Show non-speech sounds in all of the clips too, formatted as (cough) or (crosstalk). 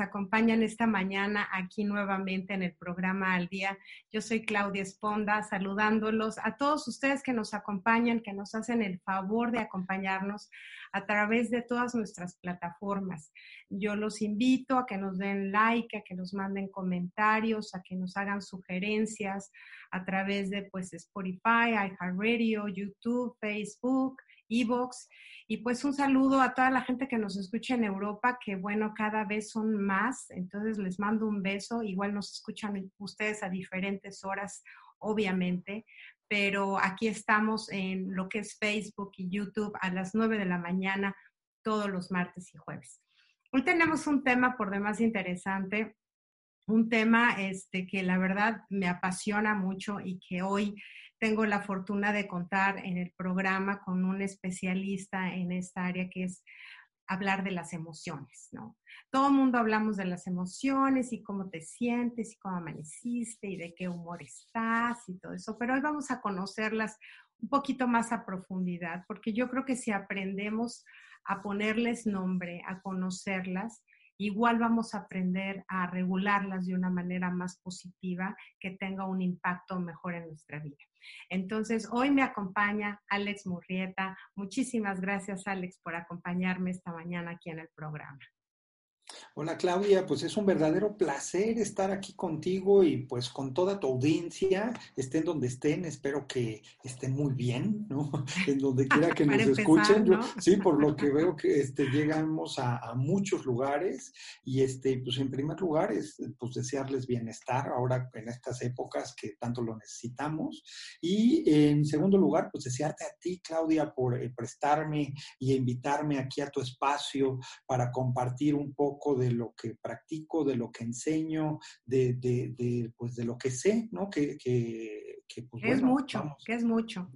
acompañan esta mañana aquí nuevamente en el programa Al Día. Yo soy Claudia Esponda, saludándolos a todos ustedes que nos acompañan, que nos hacen el favor de acompañarnos a través de todas nuestras plataformas. Yo los invito a que nos den like, a que nos manden comentarios, a que nos hagan sugerencias a través de pues Spotify, iHeartRadio, YouTube, Facebook, Evox. Y pues un saludo a toda la gente que nos escucha en Europa, que bueno, cada vez son más. Entonces les mando un beso. Igual nos escuchan ustedes a diferentes horas, obviamente. Pero aquí estamos en lo que es Facebook y YouTube a las 9 de la mañana, todos los martes y jueves. Hoy tenemos un tema por demás interesante, un tema este, que la verdad me apasiona mucho y que hoy tengo la fortuna de contar en el programa con un especialista en esta área que es hablar de las emociones, ¿no? Todo el mundo hablamos de las emociones y cómo te sientes y cómo amaneciste y de qué humor estás y todo eso, pero hoy vamos a conocerlas un poquito más a profundidad, porque yo creo que si aprendemos a ponerles nombre, a conocerlas, igual vamos a aprender a regularlas de una manera más positiva que tenga un impacto mejor en nuestra vida. Entonces, hoy me acompaña Alex Murrieta. Muchísimas gracias, Alex, por acompañarme esta mañana aquí en el programa. Hola Claudia, pues es un verdadero placer estar aquí contigo y pues con toda tu audiencia, estén donde estén, espero que estén muy bien, ¿no? (laughs) En donde quiera que (laughs) nos empezar, escuchen. ¿no? (laughs) sí, por lo que veo que este, llegamos a, a muchos lugares y este, pues en primer lugar es pues desearles bienestar ahora en estas épocas que tanto lo necesitamos y en segundo lugar pues desearte a ti Claudia por eh, prestarme y invitarme aquí a tu espacio para compartir un poco de lo que practico, de lo que enseño, de, de, de, pues de lo que sé, ¿no? Que, que, que, pues, es bueno, mucho, vamos, que es mucho.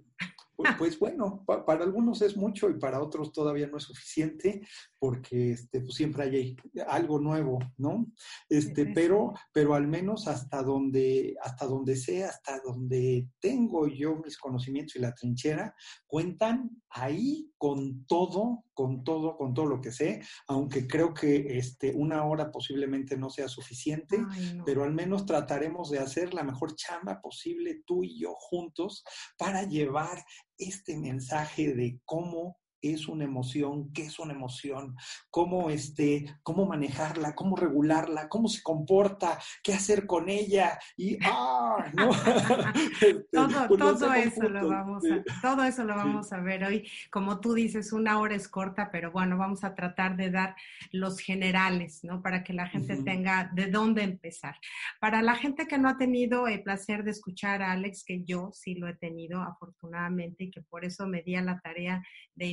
pues, pues bueno, pa- para algunos es mucho y para otros todavía no es suficiente porque este, pues siempre hay algo nuevo, ¿no? Este, Sí. pero, pero al menos hasta donde, hasta donde sé, hasta donde tengo yo mis conocimientos y la trinchera, cuentan ahí con todo, con todo, con todo lo que sé, aunque creo que este, una hora posiblemente no sea suficiente Ay, no. pero al menos trataremos de hacer la mejor chamba posible tú y yo juntos para llevar este mensaje de cómo es una emoción, qué es una emoción, cómo, este, cómo manejarla, cómo regularla, cómo se comporta, qué hacer con ella y (laughs) ¡ah! ¿no? (laughs) Este, Todo, pues todo eso lo vamos sí. a, todo eso lo vamos a ver hoy. Como tú dices, una hora es corta, pero bueno, vamos a tratar de dar los generales, ¿no? Para que la gente Ujú. tenga de dónde empezar. Para la gente que no ha tenido el placer de escuchar a Alex, que yo sí lo he tenido afortunadamente y que por eso me di a la tarea de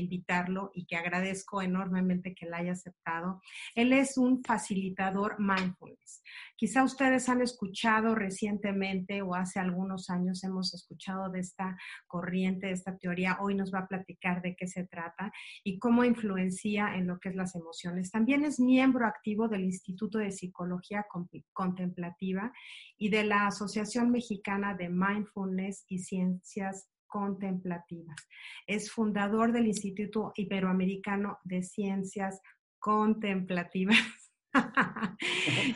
y que agradezco enormemente que la haya aceptado. Él es un facilitador mindfulness. Quizá ustedes han escuchado recientemente o hace algunos años hemos escuchado de esta corriente, de esta teoría. Hoy nos va a platicar de qué se trata y cómo influencia en lo que es las emociones. También es miembro activo del Instituto de Psicología Contemplativa y de la Asociación Mexicana de Mindfulness y Ciencias contemplativas. Es fundador del Instituto Iberoamericano de Ciencias Contemplativas.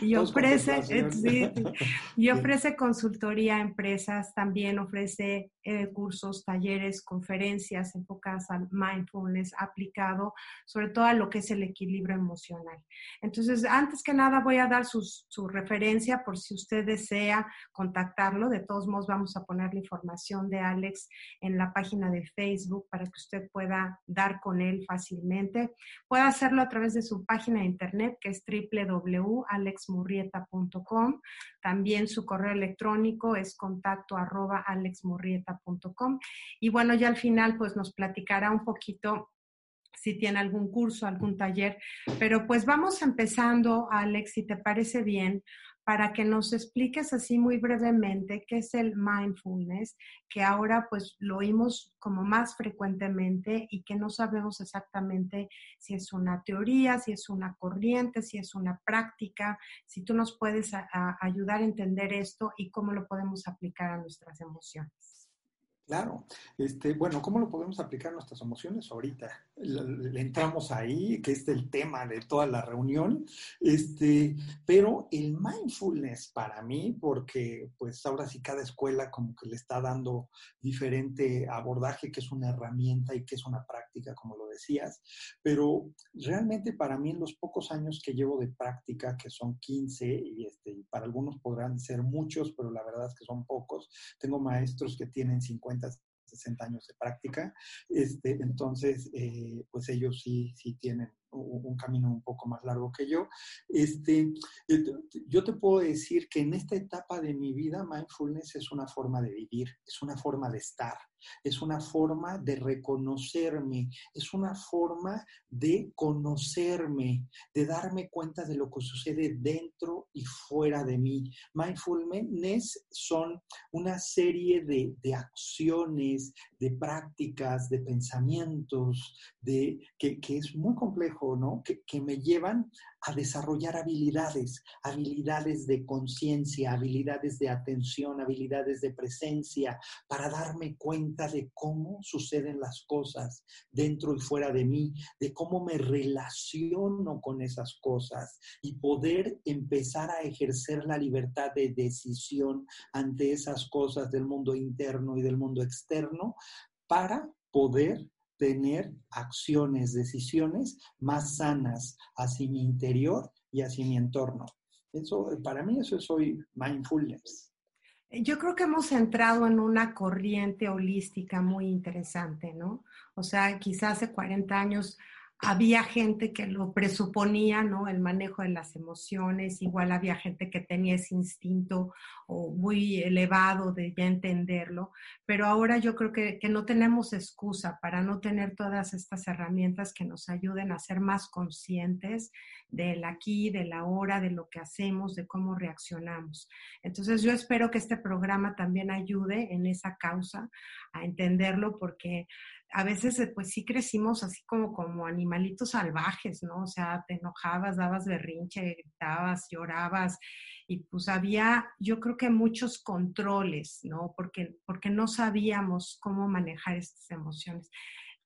Y ofrece, eh, (laughs) y ofrece consultoría a empresas, también ofrece eh, cursos, talleres, conferencias enfocadas al mindfulness aplicado sobre todo a lo que es el equilibrio emocional. Entonces, antes que nada voy a dar su referencia por si usted desea contactarlo. De todos modos, vamos a poner la información de Alex en la página de Facebook para que usted pueda dar con él fácilmente. Puede hacerlo a través de su página de internet que es www.alexmurrieta.com. También su correo electrónico es contacto arroba alexmurrieta.com. Y bueno, ya al final pues nos platicará un poquito si tiene algún curso, algún taller. Pero pues vamos empezando, Alex, si te parece bien, para que nos expliques así muy brevemente qué es el mindfulness, que ahora pues lo oímos como más frecuentemente y que no sabemos exactamente si es una teoría, si es una corriente, si es una práctica, si tú nos puedes ayudar a entender esto y cómo lo podemos aplicar a nuestras emociones. Claro. Este, bueno, ¿cómo lo podemos aplicar nuestras emociones? Ahorita entramos ahí, que es el tema de toda la reunión. Este, pero el mindfulness para mí, porque pues ahora sí cada escuela como que le está dando diferente abordaje, que es una herramienta y que es una práctica, como lo decías. Pero realmente para mí en los pocos años que llevo de práctica, que son 15, y este, para algunos podrán ser muchos, pero la verdad es que son pocos. Tengo maestros que tienen 50 60 años de práctica, este, entonces, eh, pues ellos sí, sí tienen un camino un poco más largo que yo. Este, eh, yo te puedo decir que en esta etapa de mi vida, mindfulness es una forma de vivir, es una forma de estar, es una forma de reconocerme, es una forma de conocerme, de darme cuenta de lo que sucede dentro y fuera de mí. Mindfulness son una serie de, acciones, de prácticas, de pensamientos, de, que, que es muy complejo que, me llevan a desarrollar habilidades, habilidades de conciencia, habilidades de atención, habilidades de presencia, para darme cuenta de cómo suceden las cosas dentro y fuera de mí, de cómo me relaciono con esas cosas y poder empezar a ejercer la libertad de decisión ante esas cosas del mundo interno y del mundo externo para poder tener acciones, decisiones más sanas hacia mi interior y hacia mi entorno. Eso, para mí, eso es hoy mindfulness. Yo creo que hemos entrado en una corriente holística muy interesante, ¿no? O sea, quizás hace 40 años había gente que lo presuponía, ¿no? El manejo de las emociones, igual había gente que tenía ese instinto muy elevado de ya entenderlo, pero ahora yo creo que, que, no tenemos excusa para no tener todas estas herramientas que nos ayuden a ser más conscientes del aquí, de la hora, de lo que hacemos, de cómo reaccionamos. Entonces yo espero que este programa también ayude en esa causa a entenderlo porque a veces eh, pues sí crecimos así como como animalitos salvajes, ¿no? O sea, te enojabas, dabas berrinche, gritabas, llorabas y pues había yo creo que muchos controles, ¿no? Porque, porque no sabíamos cómo manejar estas emociones.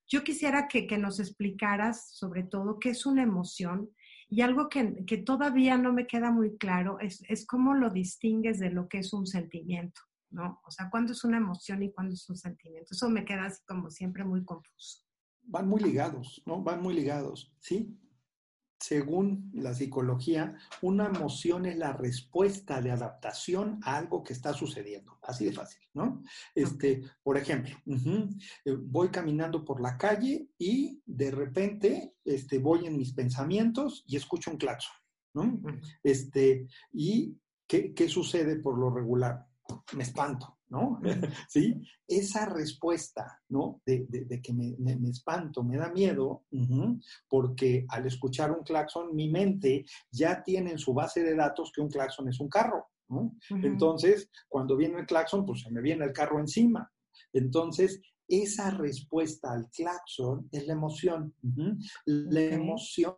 Yo quisiera que, que nos explicaras sobre todo qué es una emoción y algo que, que todavía no me queda muy claro es, es cómo lo distingues de lo que es un sentimiento. ¿No? O sea, cuándo es una emoción y cuándo es un sentimiento. Eso me queda así como siempre muy confuso. Van muy ligados, ¿no? Van muy ligados, ¿sí? Según la psicología, una emoción es la respuesta de adaptación a algo que está sucediendo. Así de fácil, ¿no? Este, por ejemplo, eh, voy caminando por la calle y de repente este, voy en mis pensamientos y escucho un claxon, ¿no? Este, ¿Y qué, qué sucede por lo regular? Me espanto, ¿no? (laughs) ¿Sí? Esa respuesta, ¿no? De, que me, espanto, me da miedo, porque al escuchar un claxon, mi mente ya tiene en su base de datos que un claxon es un carro, ¿no? Entonces, cuando viene el claxon, pues se me viene el carro encima. Entonces, esa respuesta al claxon es la emoción. La emoción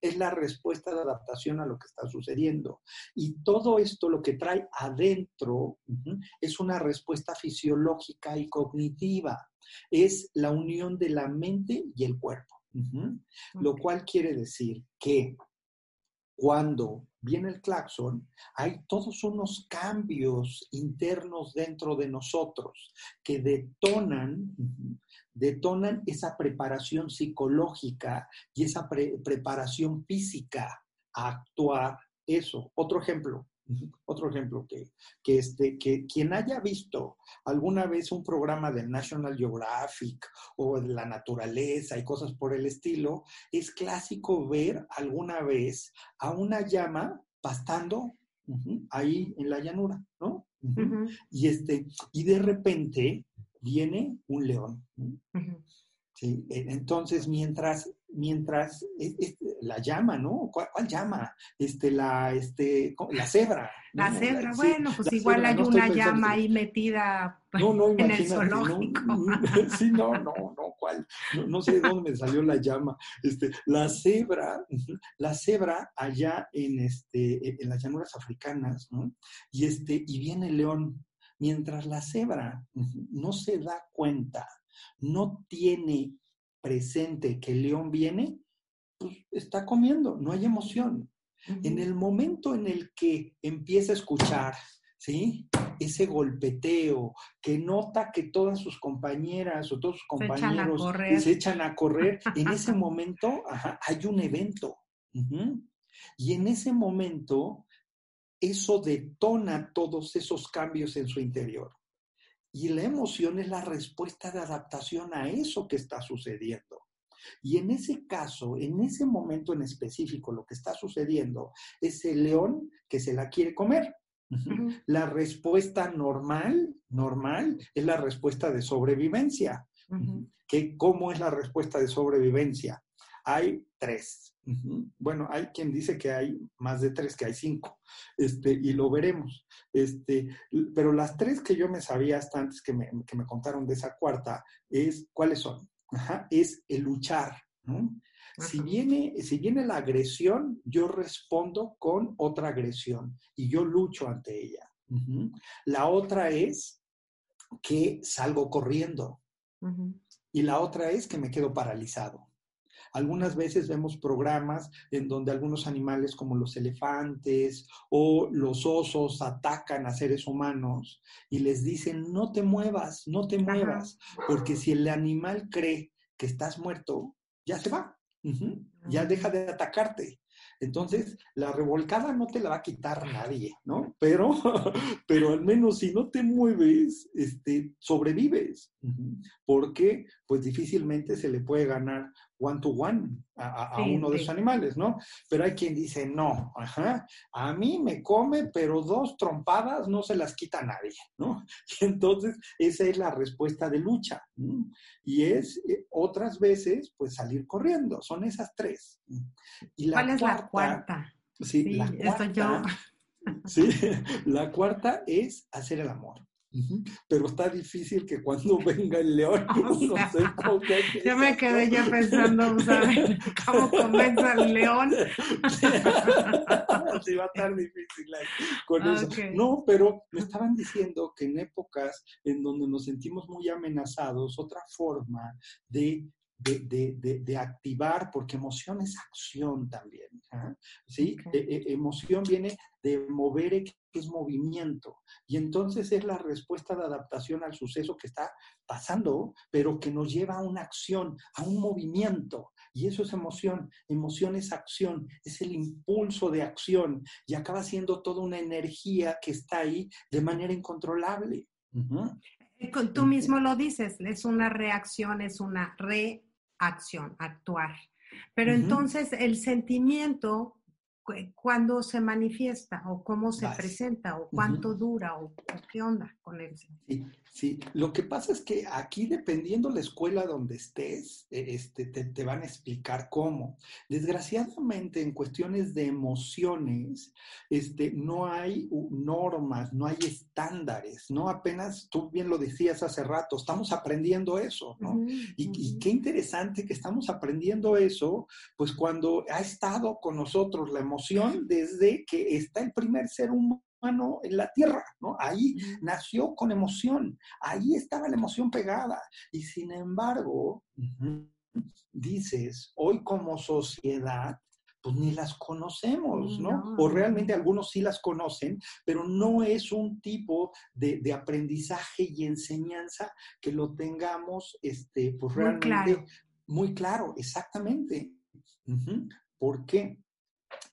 es la respuesta de adaptación a lo que está sucediendo. Y todo esto lo que trae adentro es una respuesta fisiológica y cognitiva. Es la unión de la mente y el cuerpo. Lo cual quiere decir que cuando viene el claxon, hay todos unos cambios internos dentro de nosotros que detonan, detonan esa preparación psicológica y esa preparación física a actuar eso. Otro ejemplo, (laughs) otro ejemplo que, que, este, que quien haya visto alguna vez un programa de National Geographic o de la naturaleza y cosas por el estilo, es clásico ver alguna vez a una llama pastando ahí en la llanura, ¿no? Y, este, y de repente viene un león. ¿sí? E, entonces, mientras, mientras la llama, ¿no? ¿Cuál, llama? Este, la, este, la cebra. La cebra, bueno, pues igual hay una llama ahí metida en el zoológico. (laughs) sí, no, no, no, ¿cuál? No, sé de dónde me salió la llama. Este, la cebra, la cebra allá en, este, en las llanuras africanas, ¿no? Y, este, y viene el león. Mientras la cebra no se da cuenta no tiene presente que el león viene, pues está comiendo, no hay emoción. En el momento en el que empieza a escuchar, ¿sí? Ese golpeteo, que nota que todas sus compañeras o todos sus compañeros se echan a correr, (laughs) en ese momento hay un evento. Y en ese momento, eso detona todos esos cambios en su interior. Y la emoción es la respuesta de adaptación a eso que está sucediendo. Y en ese caso, en ese momento en específico, lo que está sucediendo es el león que se la quiere comer. (laughs) La respuesta normal, normal, es la respuesta de sobrevivencia. ¿Cómo es la respuesta de sobrevivencia? Hay tres. Bueno, hay quien dice que hay más de tres, que hay cinco, este, y lo veremos. Este, pero las tres que yo me sabía hasta antes que me, que me contaron de esa cuarta es, ¿cuáles son? es el luchar. Si viene, si viene la agresión, yo respondo con otra agresión y yo lucho ante ella. La otra es que salgo corriendo. Y la otra es que me quedo paralizado. Algunas veces vemos programas en donde algunos animales como los elefantes o los osos atacan a seres humanos y les dicen, no te muevas, no te muevas, porque si el animal cree que estás muerto, ya se va, ya deja de atacarte. Entonces, la revolcada no te la va a quitar nadie, ¿no? Pero, (laughs) pero al menos si no te mueves, este, sobrevives. Porque, pues difícilmente se le puede ganar one to one a, uno de esos animales, ¿no? Pero hay quien dice, no, ajá, a mí me come, pero dos trompadas no se las quita nadie, ¿no? (laughs) Y entonces esa es la respuesta de lucha. Y es eh, otras veces, pues salir corriendo, son esas tres. Y ¿Cuál es la cuarta? Sí, la cuarta, Sí, (laughs) la cuarta es hacer el amor. Pero está difícil que cuando (laughs) venga el león, (laughs) no sé cómo (laughs) Yo me quedé ya pensando, ¿sabes? ¿Cómo comienza el león? sí, va a estar difícil con eso. No, pero me estaban diciendo que en épocas en donde nos sentimos muy amenazados, otra forma de de, activar, porque emoción es acción también. ¿ah? ¿sí? E, e, emoción viene de mover, que es movimiento. Y entonces es la respuesta de adaptación al suceso que está pasando, pero que nos lleva a una acción, a un movimiento. Y eso es emoción. Emoción es acción, es el impulso de acción y acaba siendo toda una energía que está ahí de manera incontrolable. Eh, tú mismo lo dices, es una reacción, es una re acción, actuar. Pero entonces el sentimiento, ¿cuándo se manifiesta o cómo se presenta o cuánto dura o, qué onda con él? Sí, sí, lo que pasa es que aquí dependiendo la escuela donde estés, e, este, te, van a explicar cómo. Desgraciadamente en cuestiones de emociones, este, no hay normas, no hay estándares, ¿no? Apenas tú bien lo decías hace rato, estamos aprendiendo eso, ¿no? y, y qué interesante que estamos aprendiendo eso, pues cuando ha estado con nosotros la emoción desde que está el primer ser humano en la tierra, ¿no? Ahí nació con emoción, ahí estaba la emoción pegada. Y sin embargo, dices, hoy como sociedad, pues ni las conocemos, ¿no? O realmente algunos sí las conocen, pero no es un tipo de, aprendizaje y enseñanza que lo tengamos, este, pues realmente muy claro, exactamente. ¿Por qué?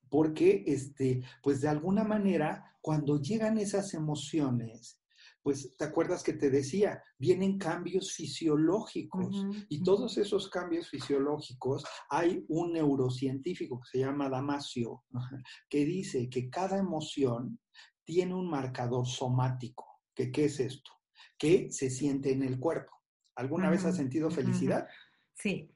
Porque, este, pues de alguna manera, cuando llegan esas emociones, pues te acuerdas que te decía, vienen cambios fisiológicos y todos esos cambios fisiológicos, hay un neurocientífico que se llama Damasio, (laughs) que dice que cada emoción tiene un marcador somático. ¿Que, ¿Qué es esto? Que se siente en el cuerpo. ¿Alguna vez has sentido felicidad? Sí.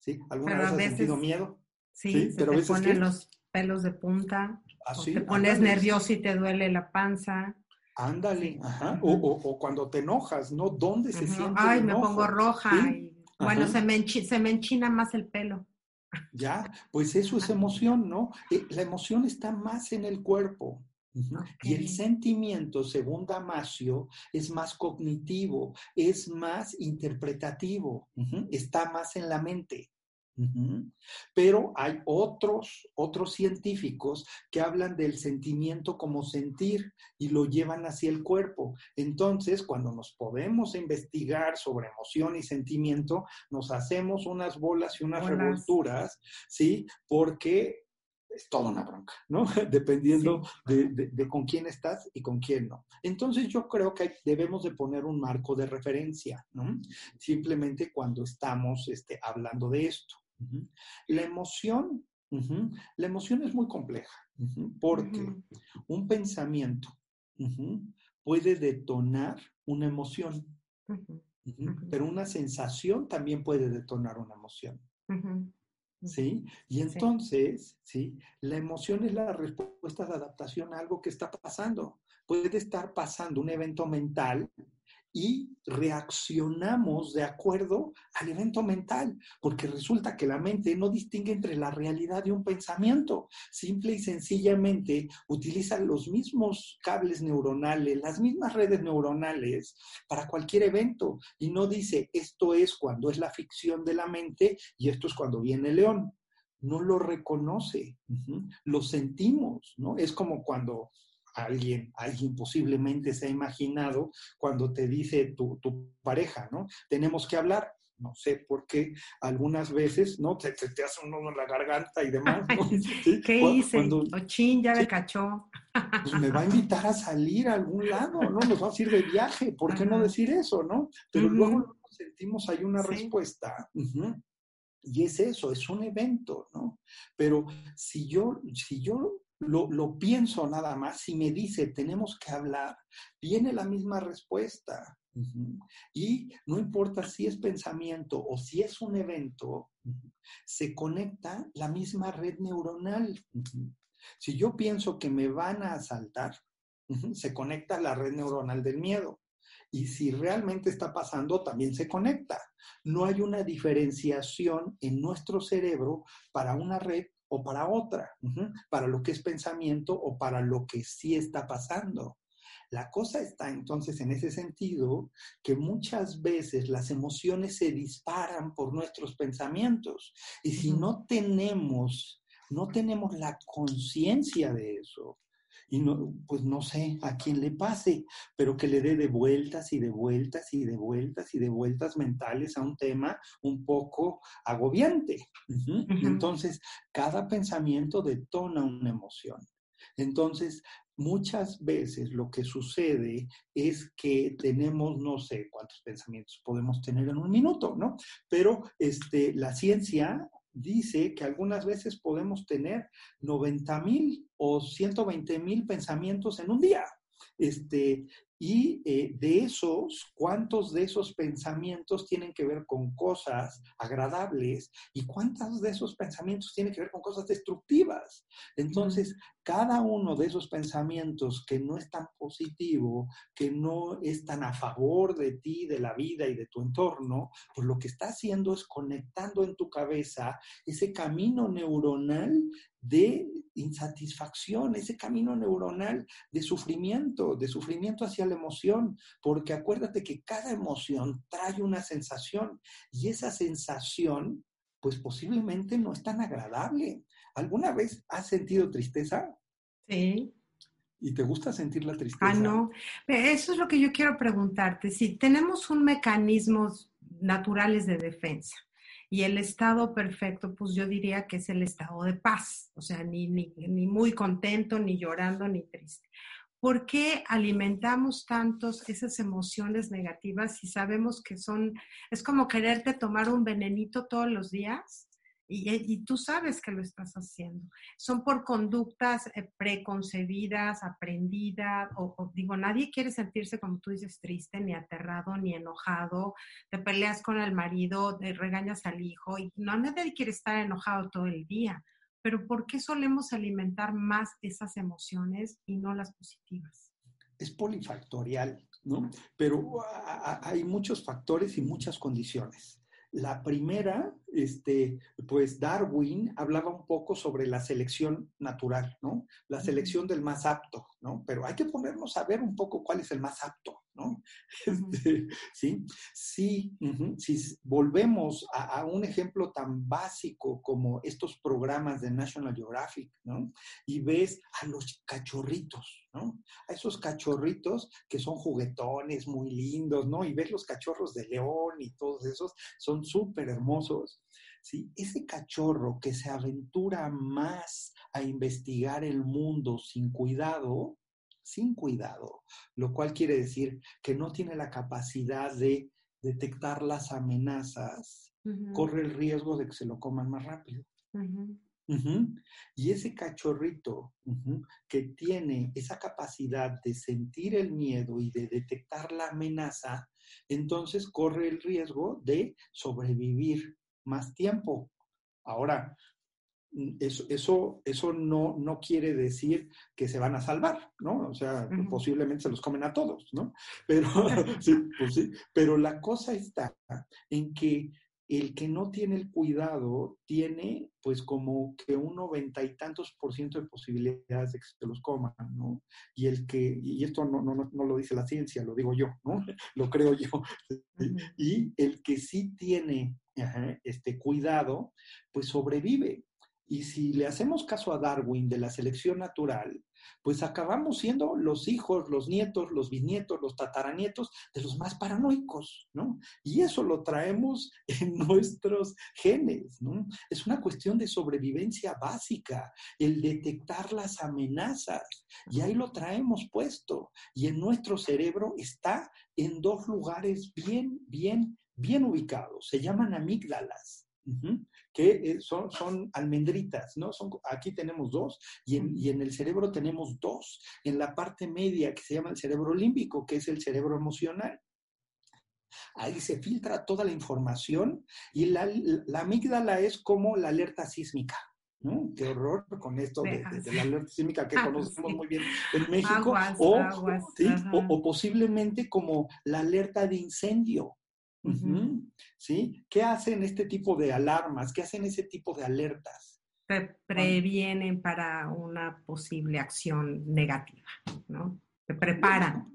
¿Sí? ¿Alguna vez has sentido miedo? Sí, se te ponen los pelos de punta. ¿Ah, te pones nervioso y te duele la panza. Ándale, ajá. O, cuando te enojas, ¿no? ¿Dónde se siente Ay, me pongo roja. Y, bueno, se me, se me enchina más el pelo. Ya, pues eso es emoción, ¿no? Eh, la emoción está más en el cuerpo. Y el sentimiento, según Damasio, es más cognitivo, es más interpretativo, está más en la mente. Pero hay otros, otros científicos que hablan del sentimiento como sentir y lo llevan hacia el cuerpo. Entonces, cuando nos podemos investigar sobre emoción y sentimiento, nos hacemos unas bolas y unas revolturas, ¿sí? Porque es toda una bronca, ¿no? (laughs) Dependiendo de, con quién estás y con quién no. Entonces yo creo que debemos de poner un marco de referencia, ¿no? Simplemente cuando estamos este, hablando de esto. La emoción, la emoción es muy compleja porque un pensamiento puede detonar una emoción, pero una sensación también puede detonar una emoción. ¿Sí? Y entonces, ¿sí? La emoción es la respuesta de adaptación a algo que está pasando. Puede estar pasando un evento mental y reaccionamos de acuerdo al evento mental, porque resulta que la mente no distingue entre la realidad y un pensamiento, simple y sencillamente utiliza los mismos cables neuronales, las mismas redes neuronales para cualquier evento y no dice esto es cuando es la ficción de la mente y esto es cuando viene el león. No lo reconoce, lo sentimos, ¿no? Es como cuando alguien, alguien posiblemente se ha imaginado cuando te dice tu, pareja, ¿no? Tenemos que hablar. No sé por qué algunas veces, ¿no? Te, te, hace un nudo en la garganta y demás. ¿no? (laughs) ¿Qué hice? Ochín, ya me cachó. Pues me va a invitar a salir a algún lado, ¿no? Nos va a ir de viaje. ¿Por qué no decir eso, no? Pero luego sentimos hay una respuesta. Y es eso, es un evento, ¿no? Pero si yo, si yo lo, pienso nada más, si me dice tenemos que hablar, viene la misma respuesta. Y no importa si es pensamiento o si es un evento, se conecta la misma red neuronal. Si yo pienso que me van a asaltar, se conecta la red neuronal del miedo. Y si realmente está pasando, también se conecta. No hay una diferenciación en nuestro cerebro para una red o para otra, para lo que es pensamiento o para lo que sí está pasando. La cosa está entonces en ese sentido que muchas veces las emociones se disparan por nuestros pensamientos y si no tenemos no tenemos la conciencia de eso, y no, pues no sé a quién le pase, pero que le dé de vueltas y de vueltas y de vueltas y de vueltas mentales a un tema un poco agobiante. Entonces, cada pensamiento detona una emoción. Entonces, muchas veces lo que sucede es que tenemos, no sé cuántos pensamientos podemos tener en un minuto, ¿no? Pero este, la ciencia dice que algunas veces podemos tener 90 mil o 120 mil pensamientos en un día. Este, y eh, de esos, ¿cuántos de esos pensamientos tienen que ver con cosas agradables y cuántos de esos pensamientos tienen que ver con cosas destructivas? Entonces, cada uno de esos pensamientos que no es tan positivo, que no es tan a favor de ti, de la vida y de tu entorno, pues lo que está haciendo es conectando en tu cabeza ese camino neuronal de insatisfacción, ese camino neuronal de sufrimiento, de sufrimiento hacia la emoción, porque acuérdate que cada emoción trae una sensación y esa sensación pues posiblemente no es tan agradable. ¿Alguna vez has sentido tristeza? Sí. ¿Y te gusta sentir la tristeza? Ah, no. Eso es lo que yo quiero preguntarte. Si tenemos un mecanismo naturales de defensa y el estado perfecto, pues yo diría que es el estado de paz, o sea, ni, ni, ni muy contento, ni llorando, ni triste. ¿Por qué alimentamos tantos esas emociones negativas si sabemos que son, es como quererte tomar un venenito todos los días? Y, tú sabes que lo estás haciendo. Son por conductas eh, preconcebidas, aprendidas, o, digo, nadie quiere sentirse, como tú dices, triste, ni aterrado, ni enojado. Te peleas con el marido, te regañas al hijo, y nadie quiere estar enojado todo el día. Pero ¿por qué solemos alimentar más esas emociones y no las positivas? Es polifactorial, ¿no? Pero hay muchos factores y muchas condiciones. La primera, este, pues Darwin hablaba un poco sobre la selección natural, ¿no? La selección del más apto, ¿no? Pero hay que ponernos a ver un poco cuál es el más apto, ¿no? (laughs) Este, sí, sí, si volvemos a, un ejemplo tan básico como estos programas de National Geographic, ¿no? Y ves a los cachorritos, ¿no? A esos cachorritos que son juguetones, muy lindos, ¿no? Y ves los cachorros de león y todos esos, son súper hermosos. ¿Sí? Ese cachorro que se aventura más a investigar el mundo sin cuidado, sin cuidado, lo cual quiere decir que no tiene la capacidad de detectar las amenazas, corre el riesgo de que se lo coman más rápido. Y ese cachorrito que tiene esa capacidad de sentir el miedo y de detectar la amenaza, entonces corre el riesgo de sobrevivir más tiempo. Ahora, Mm, eso, eso, eso no, no quiere decir que se van a salvar, ¿no? O sea, posiblemente se los comen a todos, ¿no? (laughs) Pero, (laughs) pues sí, pero la cosa está en que el que no tiene el cuidado tiene pues como que un noventa y tantos por ciento de posibilidades de que se los coman, ¿no? Y el que, y esto no, no, no lo dice la ciencia, lo digo yo, ¿no? (laughs) Lo creo yo. Y el que sí tiene este cuidado, pues sobrevive. Y si le hacemos caso a Darwin de la selección natural, pues acabamos siendo los hijos, los nietos, los bisnietos, los tataranietos de los más paranoicos, ¿no? Y eso lo traemos (laughs) en nuestros genes, ¿no? Es una cuestión de sobrevivencia básica, el detectar las amenazas, y ahí lo traemos puesto. Y en nuestro cerebro está en dos lugares bien, bien, bien ubicados, se llaman amígdalas que eh, son, son almendritas, ¿no? Son, aquí tenemos dos y en, y en, el cerebro tenemos dos. En la parte media que se llama el cerebro límbico, que es el cerebro emocional. Ahí se filtra toda la información y la, la amígdala es como la alerta sísmica. ¿no? Qué horror con esto de, la alerta sísmica que ah, conocemos muy bien en México, o, o, o, posiblemente como la alerta de incendio, ¿Sí? ¿Qué hacen este tipo de alarmas? ¿Qué hacen ese tipo de alertas? Te previenen para una posible acción negativa, ¿no? Te preparan.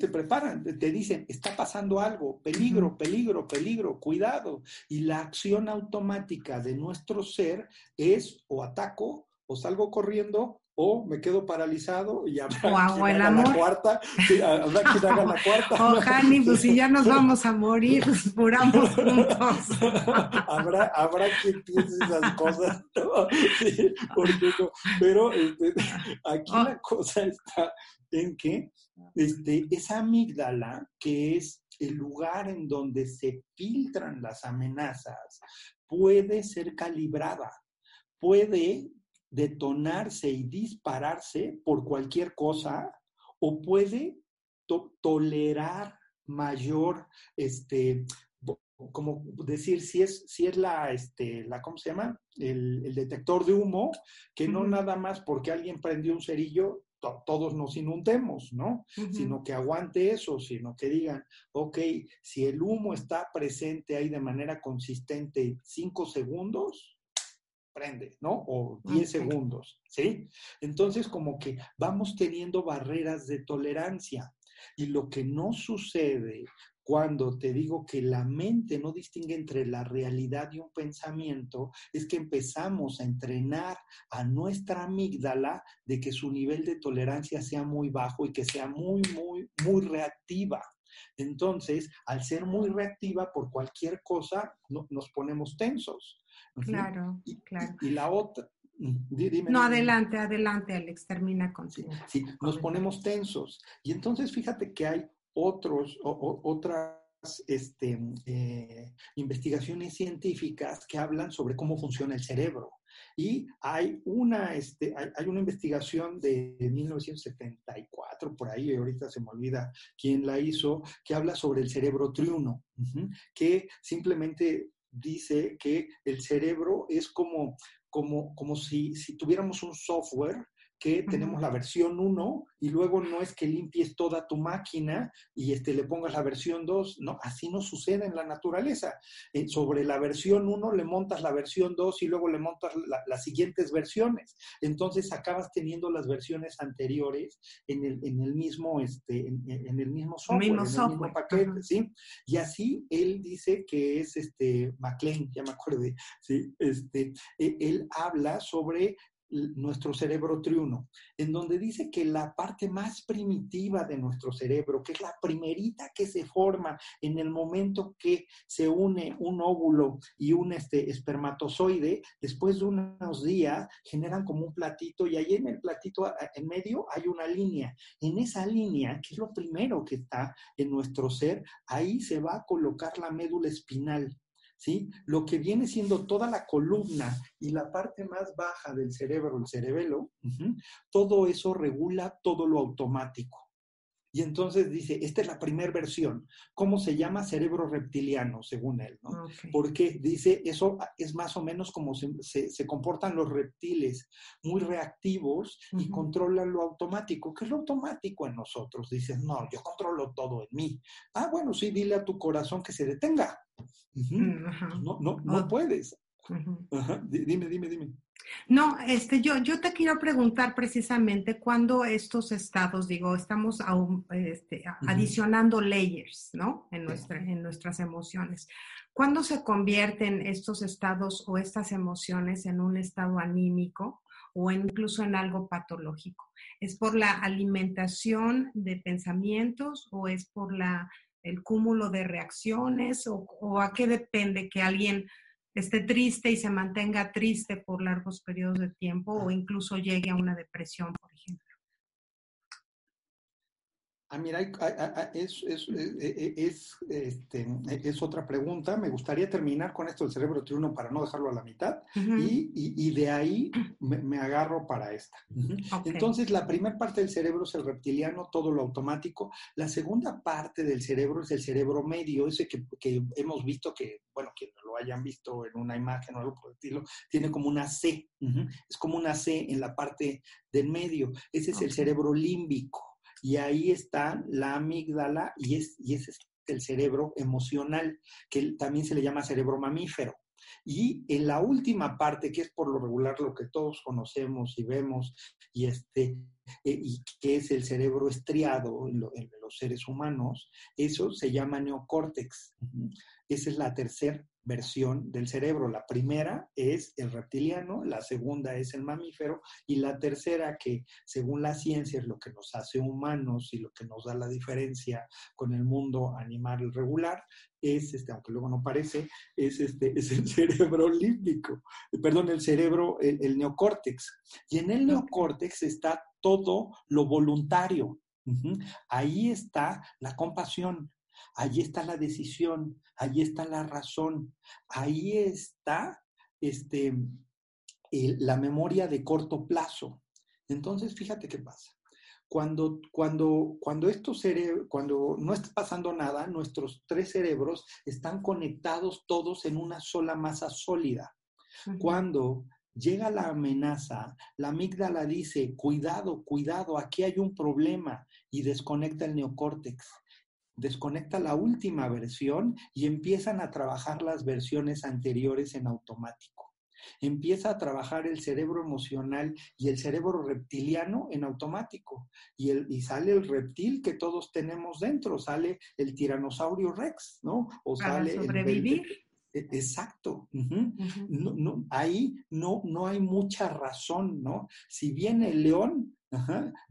te preparan, te dicen, está pasando algo, peligro, peligro, peligro, cuidado. Y la acción automática de nuestro ser es o ataco o salgo corriendo o me quedo paralizado y habrá quien haga la cuarta, habrá quien haga la cuarta. (laughs) Oh, Jani, pues si ya nos (laughs) vamos a morir, nos muramos juntos. (laughs) habrá, habrá quien piense esas cosas, ¿no? pero este, aquí oh. la cosa está en que este, esa amígdala, que es el lugar en donde se filtran las amenazas, puede ser calibrada, puede detonarse y dispararse por cualquier cosa o puede tolerar mayor, este, como decir, si es, si es la, este, la, ¿cómo se llama? El, detector de humo, que no nada más porque alguien prendió un cerillo, todos nos inundemos, ¿no? Sino que aguante eso, sino que digan, ok, si el humo está presente ahí de manera consistente cinco segundos, ¿no? O 10 segundos, ¿sí? Entonces, como que vamos teniendo barreras de tolerancia. Y lo que no sucede cuando te digo que la mente no distingue entre la realidad y un pensamiento, es que empezamos a entrenar a nuestra amígdala de que su nivel de tolerancia sea muy bajo y que sea muy, muy, muy reactiva. Entonces, al ser muy reactiva por cualquier cosa, nos ponemos tensos. Claro, claro. Y, la otra, no, adelante, adelante, Alex, termina con sí, sí, nos ponemos tensos. Y entonces fíjate que hay otros, otras este, eh, investigaciones científicas que hablan sobre cómo funciona el cerebro. Y hay una, este, hay, una investigación de 1974, por ahí, ahorita se me olvida quién la hizo, que habla sobre el cerebro triuno, que simplemente dice que el cerebro es como, como, como si, si tuviéramos un software que tenemos la versión 1 y luego no es que limpies toda tu máquina y este, le pongas la versión 2, no, así no sucede en la naturaleza. Eh, sobre la versión 1 le montas la versión 2 y luego le montas las siguientes versiones. Entonces acabas teniendo las versiones anteriores en el, en el mismo, este, en, el mismo software, en el mismo paquete, ¿sí? Y así él dice que es este McLean, ya me acuerdo, ¿sí? Este, e, él habla sobre nuestro cerebro triuno, en donde dice que la parte más primitiva de nuestro cerebro, que es la primerita que se forma en el momento que se une un óvulo y un este, espermatozoide, después de unos días generan como un platito y ahí en el platito en medio hay una línea. En esa línea, que es lo primero que está en nuestro ser, ahí se va a colocar la médula espinal. ¿Sí? Lo que viene siendo toda la columna y la parte más baja del cerebro, el cerebelo, todo eso regula todo lo automático. Y entonces dice, esta es la primera versión. ¿Cómo se llama? Cerebro reptiliano, según él, ¿no? Porque dice, eso es más o menos como se, comportan los reptiles, muy reactivos y controlan lo automático. ¿Qué es lo automático en nosotros? Dices, no, yo controlo todo en mí. Ah, bueno, sí, dile a tu corazón que se detenga. Mm, no, no, no oh. puedes. Dime, dime, dime. No, este, yo, yo te quiero preguntar precisamente cuándo estos estados, digo, estamos este, adicionando layers, ¿no? En, nuestra, en nuestras emociones. ¿Cuándo se convierten estos estados o estas emociones en un estado anímico o incluso en algo patológico? ¿Es por la alimentación de pensamientos o es por la el cúmulo de reacciones o, a qué depende que alguien esté triste y se mantenga triste por largos periodos de tiempo o incluso llegue a una depresión, por ejemplo. Ah, mira, es, es, eh, eh, es, este, es, otra pregunta. Me gustaría terminar con esto del cerebro triuno para no dejarlo a la mitad y, y, de ahí me, agarro para esta. Entonces, la primera parte del cerebro es el reptiliano, todo lo automático. La segunda parte del cerebro es el cerebro medio, ese que, que hemos visto que, bueno, quienes lo hayan visto en una imagen o algo por el estilo, tiene como una C. Es como una C en la parte del medio. Ese es el cerebro límbico y ahí está la amígdala y, es, y ese es el cerebro emocional, que también se le llama cerebro mamífero. Y en la última parte, que es por lo regular lo que todos conocemos y vemos, y, este, y que es el cerebro estriado en, los seres humanos, eso se llama neocórtex. Esa es la tercera versión del cerebro. La primera es el reptiliano, la segunda es el mamífero y la tercera que según la ciencia es lo que nos hace humanos y lo que nos da la diferencia con el mundo animal regular es, este, aunque luego no parece, es, este, (laughs) es el cerebro límbico, perdón, el cerebro, el, el neocórtex. Y en el neocórtex está todo lo voluntario. Ahí está la compasión, Allí está la decisión, allí está la razón, ahí está este, la memoria de corto plazo. Entonces, fíjate qué pasa. Cuando, cuando, cuando, cuando no está pasando nada, nuestros tres cerebros están conectados todos en una sola masa sólida. Cuando llega la amenaza, la amígdala dice, cuidado, cuidado, aquí hay un problema y desconecta el neocórtex desconecta la última versión y empiezan a trabajar las versiones anteriores en automático. empieza a trabajar el cerebro emocional y el cerebro reptiliano en automático. Y, el, y sale el reptil que todos tenemos dentro, sale el tiranosaurio rex, ¿no? O sale sobrevivir. E, exacto. no, no, ahí no, no hay mucha razón, ¿no? Si viene el león,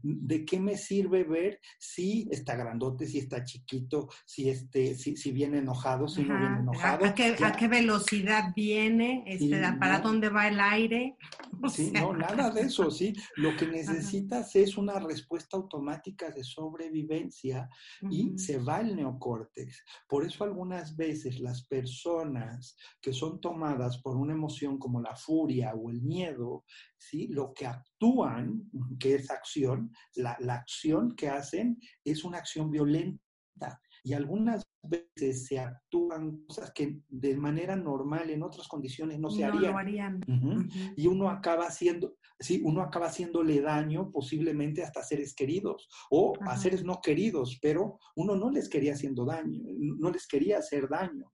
¿De qué me sirve ver si está grandote, si está chiquito, si, este, si, si viene enojado, si no viene enojado? ¿A, qué, ¿A, qué, velocidad viene? Este, ¿Para dónde va el aire? (laughs) sí, no, nada de eso, sí. Lo que (laughs) necesitas es una respuesta automática de sobrevivencia y se va el neocórtex. Por eso algunas veces las personas que son tomadas por una emoción como la furia o el miedo, ¿sí? lo que actúan, que es acción, la, acción que hacen es una acción violenta. Y algunas veces se actúan cosas que de manera normal en otras condiciones no se harían. Y uno acaba haciendo, sí, uno acaba haciéndole daño posiblemente hasta seres queridos o a seres no queridos, pero uno no les quería haciendo daño, no les quería hacer daño.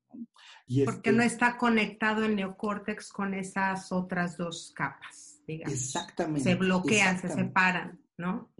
Y Porque no este está conectado el neocórtex con esas otras dos capas. Exactamente. Se bloquean, se separan, ¿no?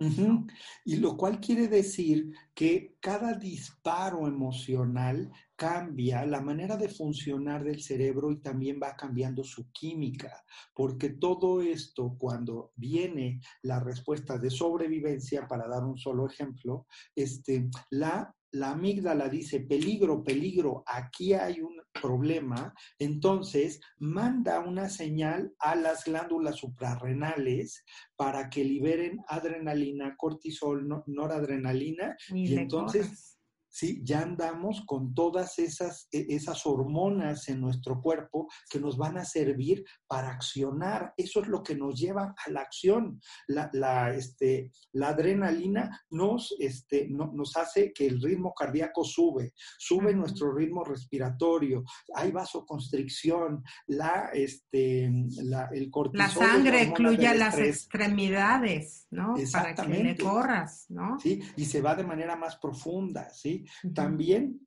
Y lo cual quiere decir que cada disparo emocional cambia la manera de funcionar del cerebro y también va cambiando su química, porque todo esto, cuando viene la respuesta de sobrevivencia, para dar un solo ejemplo, este, la la amígdala dice peligro, peligro, aquí hay un problema, entonces manda una señal a las glándulas suprarrenales para que liberen adrenalina, cortisol, noradrenalina y, entonces ¿sí? Ya andamos con todas esas, e, esas hormonas en nuestro cuerpo que nos van a servir para accionar. Eso es lo que nos lleva a la acción. La, la, este, la adrenalina nos, este, nos hace que el ritmo cardíaco sube, sube nuestro ritmo respiratorio, hay vasoconstricción, la, este, la, el cortisol. La sangre incluye las extremidades, ¿no? Para que le corras, ¿no? Sí, y se va de manera más profunda, ¿sí? También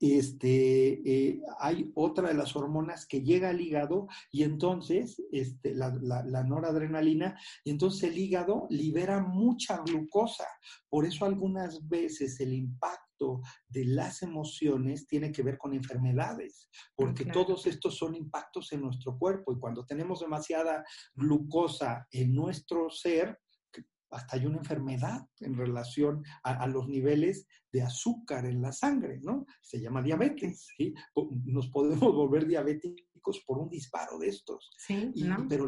este, eh, hay otra de las hormonas que llega al hígado y entonces este, la, noradrenalina, y entonces el hígado libera mucha glucosa. Por eso algunas veces el impacto de las emociones tiene que ver con enfermedades, porque todos estos son impactos en nuestro cuerpo y cuando tenemos demasiada glucosa en nuestro ser, hasta hay una enfermedad en relación a, los niveles de azúcar en la sangre, ¿no? Se llama diabetes, ¿sí? Nos podemos volver diabéticos por un disparo de estos. Sí, pero,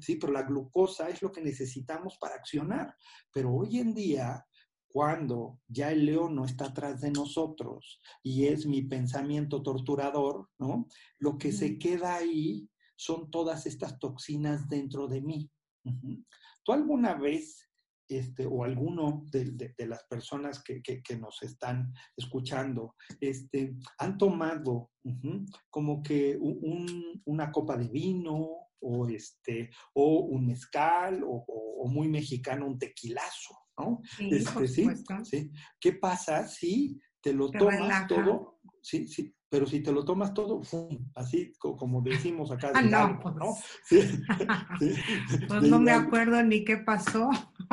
sí, pero la glucosa es lo que necesitamos para accionar. Pero hoy en día, cuando ya el león no está atrás de nosotros y es mi pensamiento torturador, ¿no? Lo que se queda ahí son todas estas toxinas dentro de mí. ¿Tú alguna vez, este, o alguno de, las personas que, nos están escuchando, este, han tomado como que una copa de vino o, este, o un mezcal o, muy mexicano un tequilazo? ¿no? Sí, este, ¿sí? ¿Qué pasa si te lo tomas todo? Sí, sí, pero si te lo tomas todo, así como decimos acá. Ah, no, pues, ¿no? (laughs) pues no me acuerdo ni qué pasó. (laughs)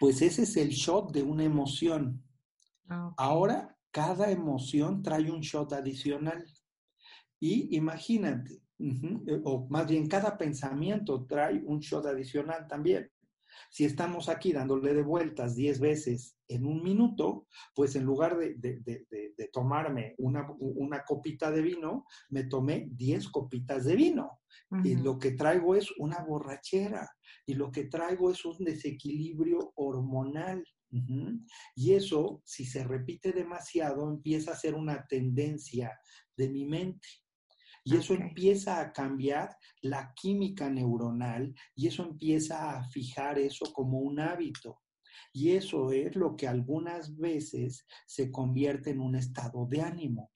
Pues ese es el shot de una emoción. Ah, Ahora, cada emoción trae un shot adicional. Y imagínate, o más bien cada pensamiento trae un shot adicional también. Si estamos aquí dándole de vueltas 10 veces en un minuto, pues en lugar de, tomarme una, copita de vino, me tomé 10 copitas de vino. Y lo que traigo es una borrachera y lo que traigo es un desequilibrio hormonal. Y eso, si se repite demasiado, empieza a ser una tendencia de mi mente. Y eso empieza a cambiar la química neuronal y eso empieza a fijar eso como un hábito. Y eso es lo que algunas veces se convierte en un estado de ánimo.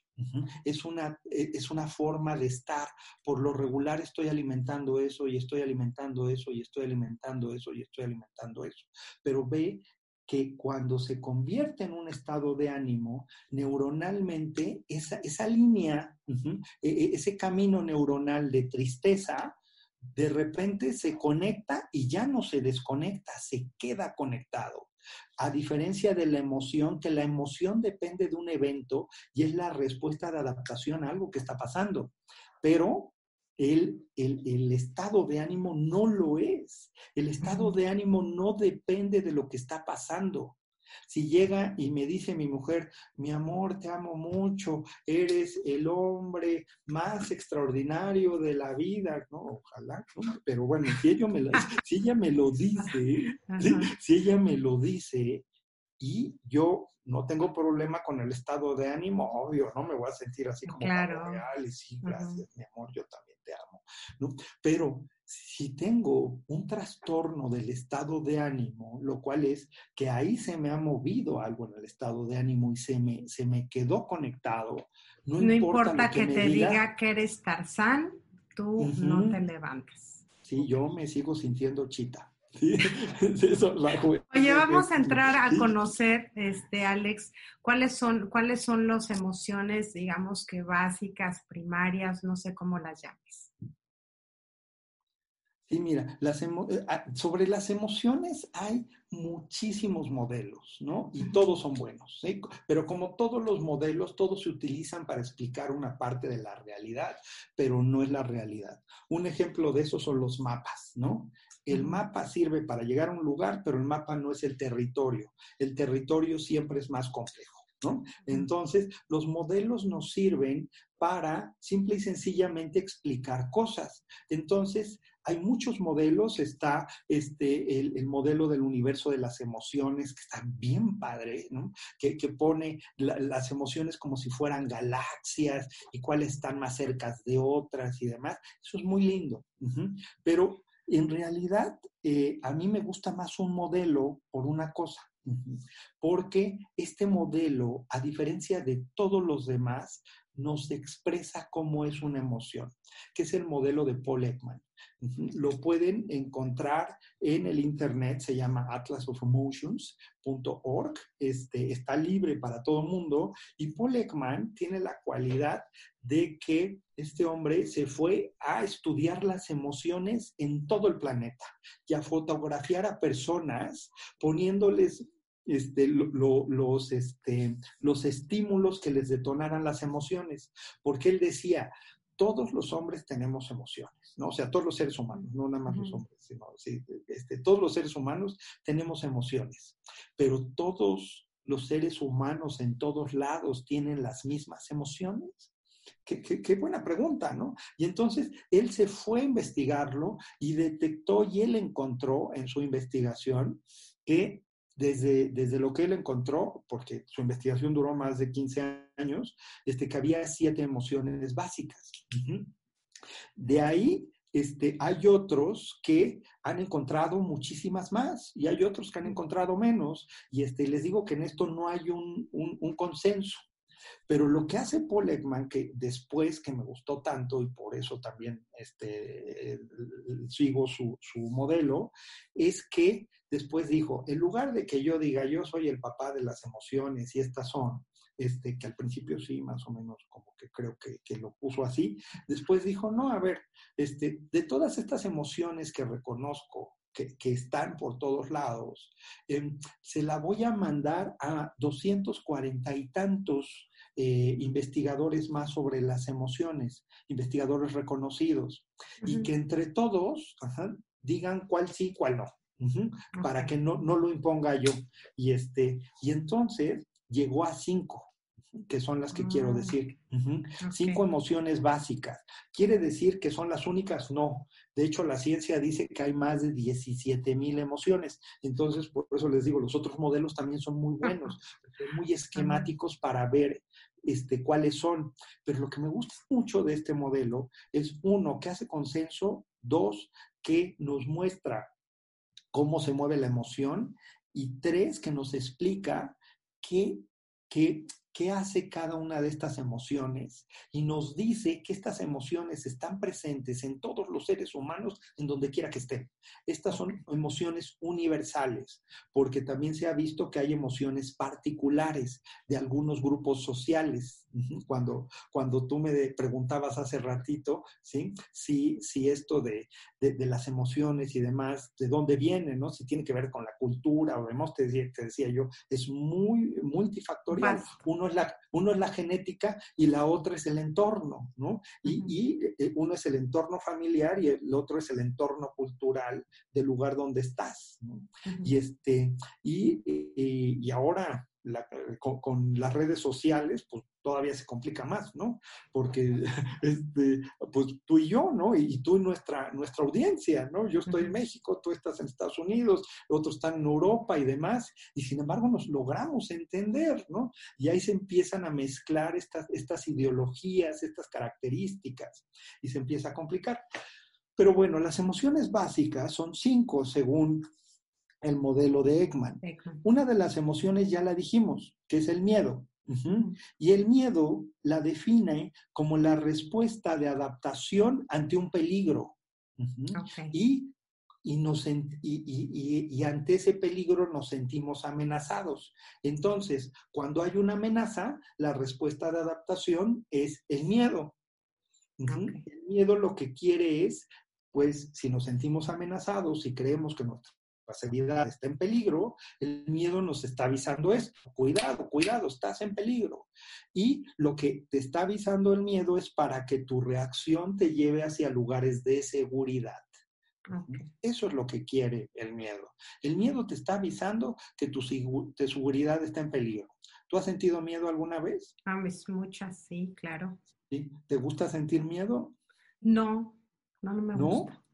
Es una, e, es una forma de estar. Por lo regular estoy alimentando eso y estoy alimentando eso y estoy alimentando eso y estoy alimentando eso. Pero ve que cuando se convierte en un estado de ánimo, neuronalmente esa, esa línea, e, e, ese camino neuronal de tristeza, de repente se conecta y ya no se desconecta, se queda conectado. A diferencia de la emoción, que la emoción depende de un evento y es la respuesta de adaptación a algo que está pasando. Pero el, el, estado de ánimo no lo es. El estado de ánimo no depende de lo que está pasando. Si llega y me dice mi mujer, mi amor, te amo mucho, eres el hombre más extraordinario de la vida, no, ojalá, pero bueno, si ella me, si ella me lo dice, si ella me lo dice, y yo no tengo problema con el estado de ánimo, obvio, no me voy a sentir así como claro. real y sí, gracias, mi amor, yo también te amo, ¿no? Pero si tengo un trastorno del estado de ánimo, lo cual es que ahí se me ha movido algo en el estado de ánimo y se me, se me quedó conectado, no, no importa, que, te diga, que eres Tarzán, tú no te levantes. Sí, yo me sigo sintiendo chita. (laughs) Oye, vamos a entrar a conocer, este, Alex, cuáles son, cuáles son las emociones, digamos que básicas, primarias, no sé cómo las llames. Sí, mira, las eh, ah, sobre las emociones hay muchísimos modelos, ¿no? Y todos son buenos, ¿sí? Pero como todos los modelos, todos se utilizan para explicar una parte de la realidad, pero no es la realidad. Un ejemplo de eso son los mapas, ¿no? El mapa sirve para llegar a un lugar, pero el mapa no es el territorio. El territorio siempre es más complejo. ¿No? Entonces, los modelos nos sirven para simple y sencillamente explicar cosas. Entonces, hay muchos modelos, está este, el, modelo del universo de las emociones, que está bien padre, ¿no? que, pone las emociones como si fueran galaxias y cuáles están más cercas de otras y demás. Eso es muy lindo. Pero en realidad, eh, a mí me gusta más un modelo por una cosa, porque este modelo, a diferencia de todos los demás, nos expresa cómo es una emoción, que es el modelo de Paul Ekman. Lo pueden encontrar en el internet, se llama atlasofelmotions.org, este, está libre para todo el mundo y Paul Ekman tiene la cualidad de que este hombre se fue a estudiar las emociones en todo el planeta y a fotografiar a personas poniéndoles este, los, este, los estímulos que les detonaran las emociones, porque él decía, todos los hombres tenemos emociones, ¿no? O sea, todos los seres humanos, no nada más los hombres, sino este, todos los seres humanos tenemos emociones, pero todos los seres humanos en todos lados tienen las mismas emociones. Qué, qué, buena pregunta, ¿no? Y entonces él se fue a investigarlo y detectó y él encontró en su investigación que desde, desde lo que él encontró, porque su investigación duró más de 15 años, este, que había siete emociones básicas. De ahí este, hay otros que han encontrado muchísimas más y hay otros que han encontrado menos. Y este, les digo que en esto no hay un, un consenso. Pero lo que hace Paul Ekman, que después que me gustó tanto y por eso también este, sigo su, su modelo, es que después dijo, en lugar de que yo diga yo soy el papá de las emociones y estas son, este, que al principio sí, más o menos como que creo que, que, lo puso así, después dijo, no, a ver, este, de todas estas emociones que reconozco, que, que están por todos lados, em, se la voy a mandar a 240 y tantos eh, investigadores más sobre las emociones, investigadores reconocidos, y que entre todos digan cuál sí, cuál no, para que no, no lo imponga yo. Y, este, y entonces llegó a cinco que son las que quiero ah, decir. Cinco emociones básicas. ¿Quiere decir que son las únicas? No. De hecho, la ciencia dice que hay más de 17 mil emociones. Entonces, por eso les digo, los otros modelos también son muy buenos, son muy esquemáticos para ver este, cuáles son. Pero lo que me gusta mucho de este modelo es, uno, que hace consenso, dos, que nos muestra cómo se mueve la emoción, y tres, que nos explica qué, qué, qué hace cada una de estas emociones y nos dice que estas emociones están presentes en todos los seres humanos en donde quiera que estén. Estas son emociones universales, porque también se ha visto que hay emociones particulares de algunos grupos sociales. Cuando, cuando tú me preguntabas hace ratito, ¿sí? Si, si esto de, de, las emociones y demás, de dónde vienen, ¿no? Si tiene que ver con la cultura o demás, te decía, te decía yo, es muy multifactorial. Uno es, la, uno es la genética y la otra es el entorno, ¿no? Y, y eh, uno es el entorno familiar y el otro es el entorno cultural del lugar donde estás, ¿no? Y este, y, y, y ahora con, las redes sociales, pues todavía se complica más, ¿no? Porque (laughs) este, pues tú y yo, ¿no? Y, tú y nuestra, nuestra audiencia, ¿no? Yo estoy en México, tú estás en Estados Unidos, otros están en Europa y demás, y sin embargo nos logramos entender, ¿no? Y ahí se empiezan a mezclar estas, estas ideologías, estas características, y se empieza a complicar. Pero bueno, las emociones básicas son cinco según el modelo de Ekman. Una de las emociones ya la dijimos, que es el miedo. Y el miedo la define como la respuesta de adaptación ante un peligro. y, y, ante ese peligro nos sentimos amenazados. Entonces, cuando hay una amenaza, la respuesta de adaptación es el miedo. El miedo lo que quiere es, pues, si nos sentimos amenazados y creemos que nuestra seguridad está en peligro, el miedo nos está avisando esto. Cuidado, cuidado, estás en peligro. Y lo que te está avisando el miedo es para que tu reacción te lleve hacia lugares de seguridad. Eso es lo que quiere el miedo. El miedo te está avisando que tu, seguridad está en peligro. ¿Tú has sentido miedo alguna vez? Ah, muchas, sí, claro. ¿Te gusta sentir miedo? No, no, no me gusta.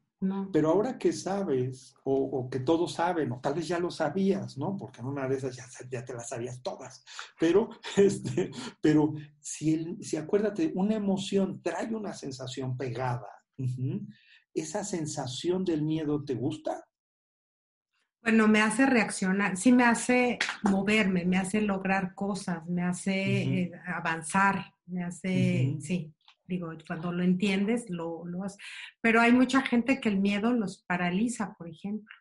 Pero ahora que sabes, o, que todos saben, o tal vez ya lo sabías, ¿no? Porque en una de esas ya, ya te las sabías todas. Pero, (laughs) este, pero si, si acuérdate, una emoción trae una sensación pegada, ¿esa sensación del miedo te gusta? Bueno, me hace reaccionar, sí me hace moverme, me hace lograr cosas, me hace eh, avanzar, me hace, sí. Digo, cuando lo entiendes, lo, lo haces. Pero hay mucha gente que el miedo los paraliza, por ejemplo.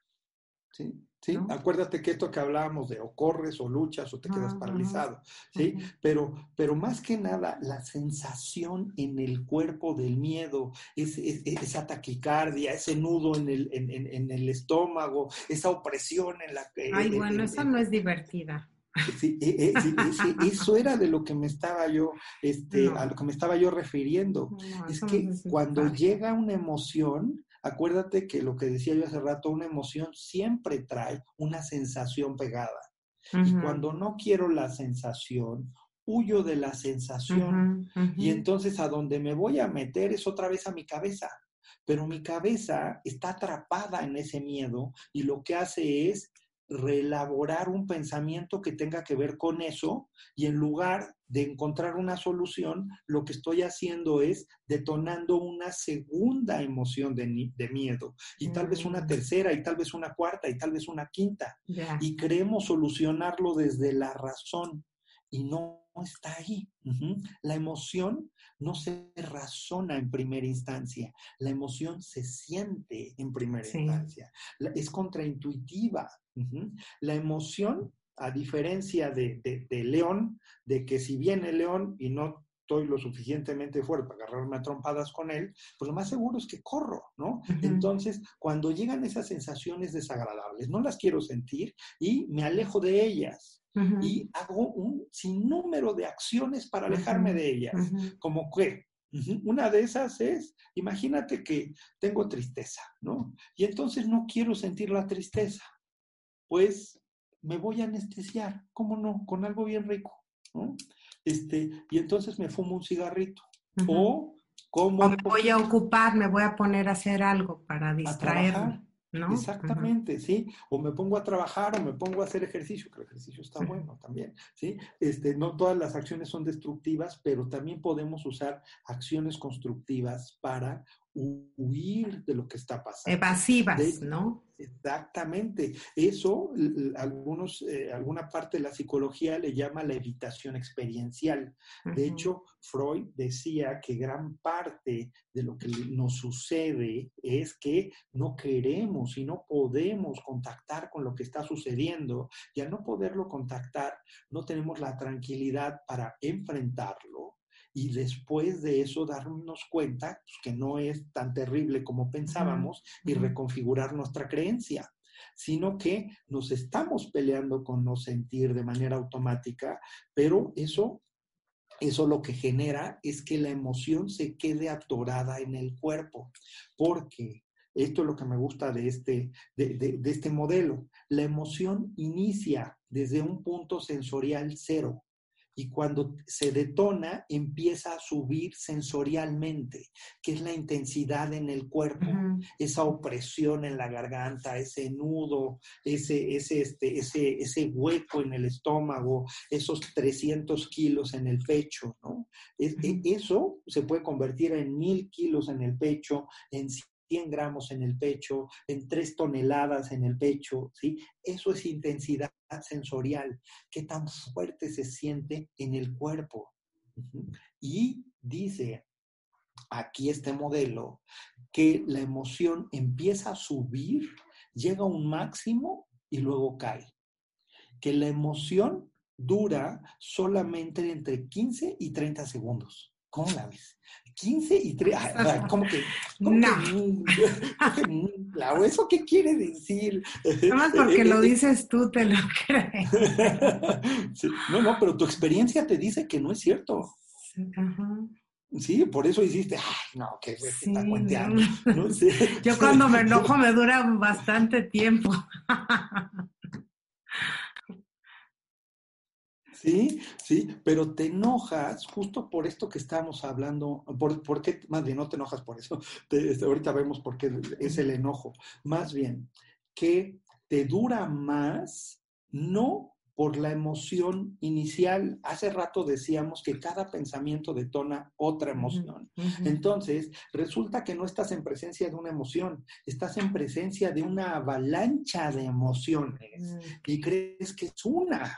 Sí, sí. Acuérdate que esto que hablábamos de o corres o luchas o te quedas paralizado, ¿sí? pero, pero más que nada, la sensación en el cuerpo del miedo, esa taquicardia, ese nudo en el, en, en, el estómago, esa opresión en la que... Ay, bueno, esa no es divertida. Sí, e, e, eso era de lo que me estaba yo, este, a lo que me estaba yo refiriendo. es que cuando llega una emoción, acuérdate que lo que decía yo hace rato, una emoción siempre trae una sensación pegada. Y cuando no quiero la sensación, huyo de la sensación. Y entonces a donde me voy a meter es otra vez a mi cabeza. Pero mi cabeza está atrapada en ese miedo y lo que hace es reelaborar un pensamiento que tenga que ver con eso y en lugar de encontrar una solución, lo que estoy haciendo es detonando una segunda emoción de, miedo y tal vez una mm. tercera y tal vez una cuarta y tal vez una quinta. Y creemos solucionarlo desde la razón y no está ahí. La emoción no se razona en primera instancia, la emoción se siente en primera instancia, es contraintuitiva. La emoción, a diferencia de, León, de que si viene León y no estoy lo suficientemente fuerte para agarrarme a trompadas con él, pues lo más seguro es que corro, ¿no? Entonces, cuando llegan esas sensaciones desagradables, no las quiero sentir y me alejo de ellas y hago un sinnúmero de acciones para alejarme de ellas. Como que una de esas es, imagínate que tengo tristeza, ¿no? Y entonces no quiero sentir la tristeza. Pues me voy a anestesiar, ¿cómo no? Con algo bien rico, ¿no? Este, y entonces me fumo un cigarrito. O como... me voy a ocupar, me voy a poner a hacer algo para distraerme. Exactamente, ¿sí? O me pongo a trabajar o me pongo a hacer ejercicio, que el ejercicio está bueno también, ¿sí? Este, no todas las acciones son destructivas, pero también podemos usar acciones constructivas para huir de lo que está pasando. Evasivas, ¿no? Exactamente. Eso, algunos, eh, alguna parte de la psicología le llama la evitación experiencial. De hecho, Freud decía que gran parte de lo que nos sucede es que no queremos y no podemos contactar con lo que está sucediendo. Y al no poderlo contactar, no tenemos la tranquilidad para enfrentarlo y después de eso darnos cuenta pues, que no es tan terrible como pensábamos y reconfigurar nuestra creencia sino que nos estamos peleando con no sentir de manera automática, pero eso eso lo que genera es que la emoción se quede atorada en el cuerpo, porque esto es lo que me gusta de este, de, de este modelo. La emoción inicia desde un punto sensorial cero y cuando se detona empieza a subir sensorialmente, que es la intensidad en el cuerpo, esa opresión en la garganta, ese nudo, ese, ese, este, ese, ese hueco en el estómago, esos 300 kilos en el pecho, ¿no? E, eso se puede convertir en mil kilos en el pecho, en 100 gramos en el pecho, en 3 toneladas en el pecho, ¿sí? Eso es intensidad sensorial, qué tan fuerte se siente en el cuerpo. Y dice aquí este modelo que la emoción empieza a subir, llega a un máximo y luego cae. Que la emoción dura solamente entre 15 y 30 segundos. ¿Cómo la ves? 15 y 3. (laughs) ¿Cómo que? no. (laughs) ¿Eso qué quiere decir? Nada más porque lo dices tú, te lo crees. (laughs) No, no, pero tu experiencia te dice que no es cierto. Sí, por eso hiciste, ay, no, que sí, está cuenteando. Yo cuando me enojo me dura bastante tiempo. Sí, sí, pero te enojas justo por esto que estamos hablando, por, qué, más bien no te enojas por eso, (laughs) este, ahorita vemos por qué es el enojo, más bien que te dura más, no por la emoción inicial. Hace rato decíamos que cada pensamiento detona otra emoción. Entonces, resulta que no estás en presencia de una emoción, estás en presencia de una avalancha de emociones mm. y crees que es una.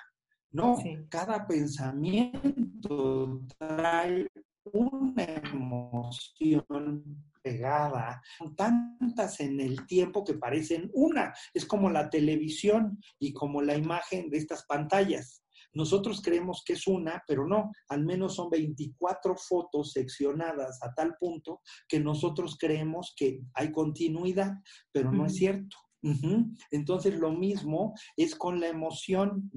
No, cada pensamiento trae una emoción pegada, tantas en el tiempo que parecen una. Es como la televisión y como la imagen de estas pantallas. Nosotros creemos que es una, pero no, al menos son 24 fotos seccionadas a tal punto que nosotros creemos que hay continuidad, pero no es cierto. Entonces lo mismo es con la emoción.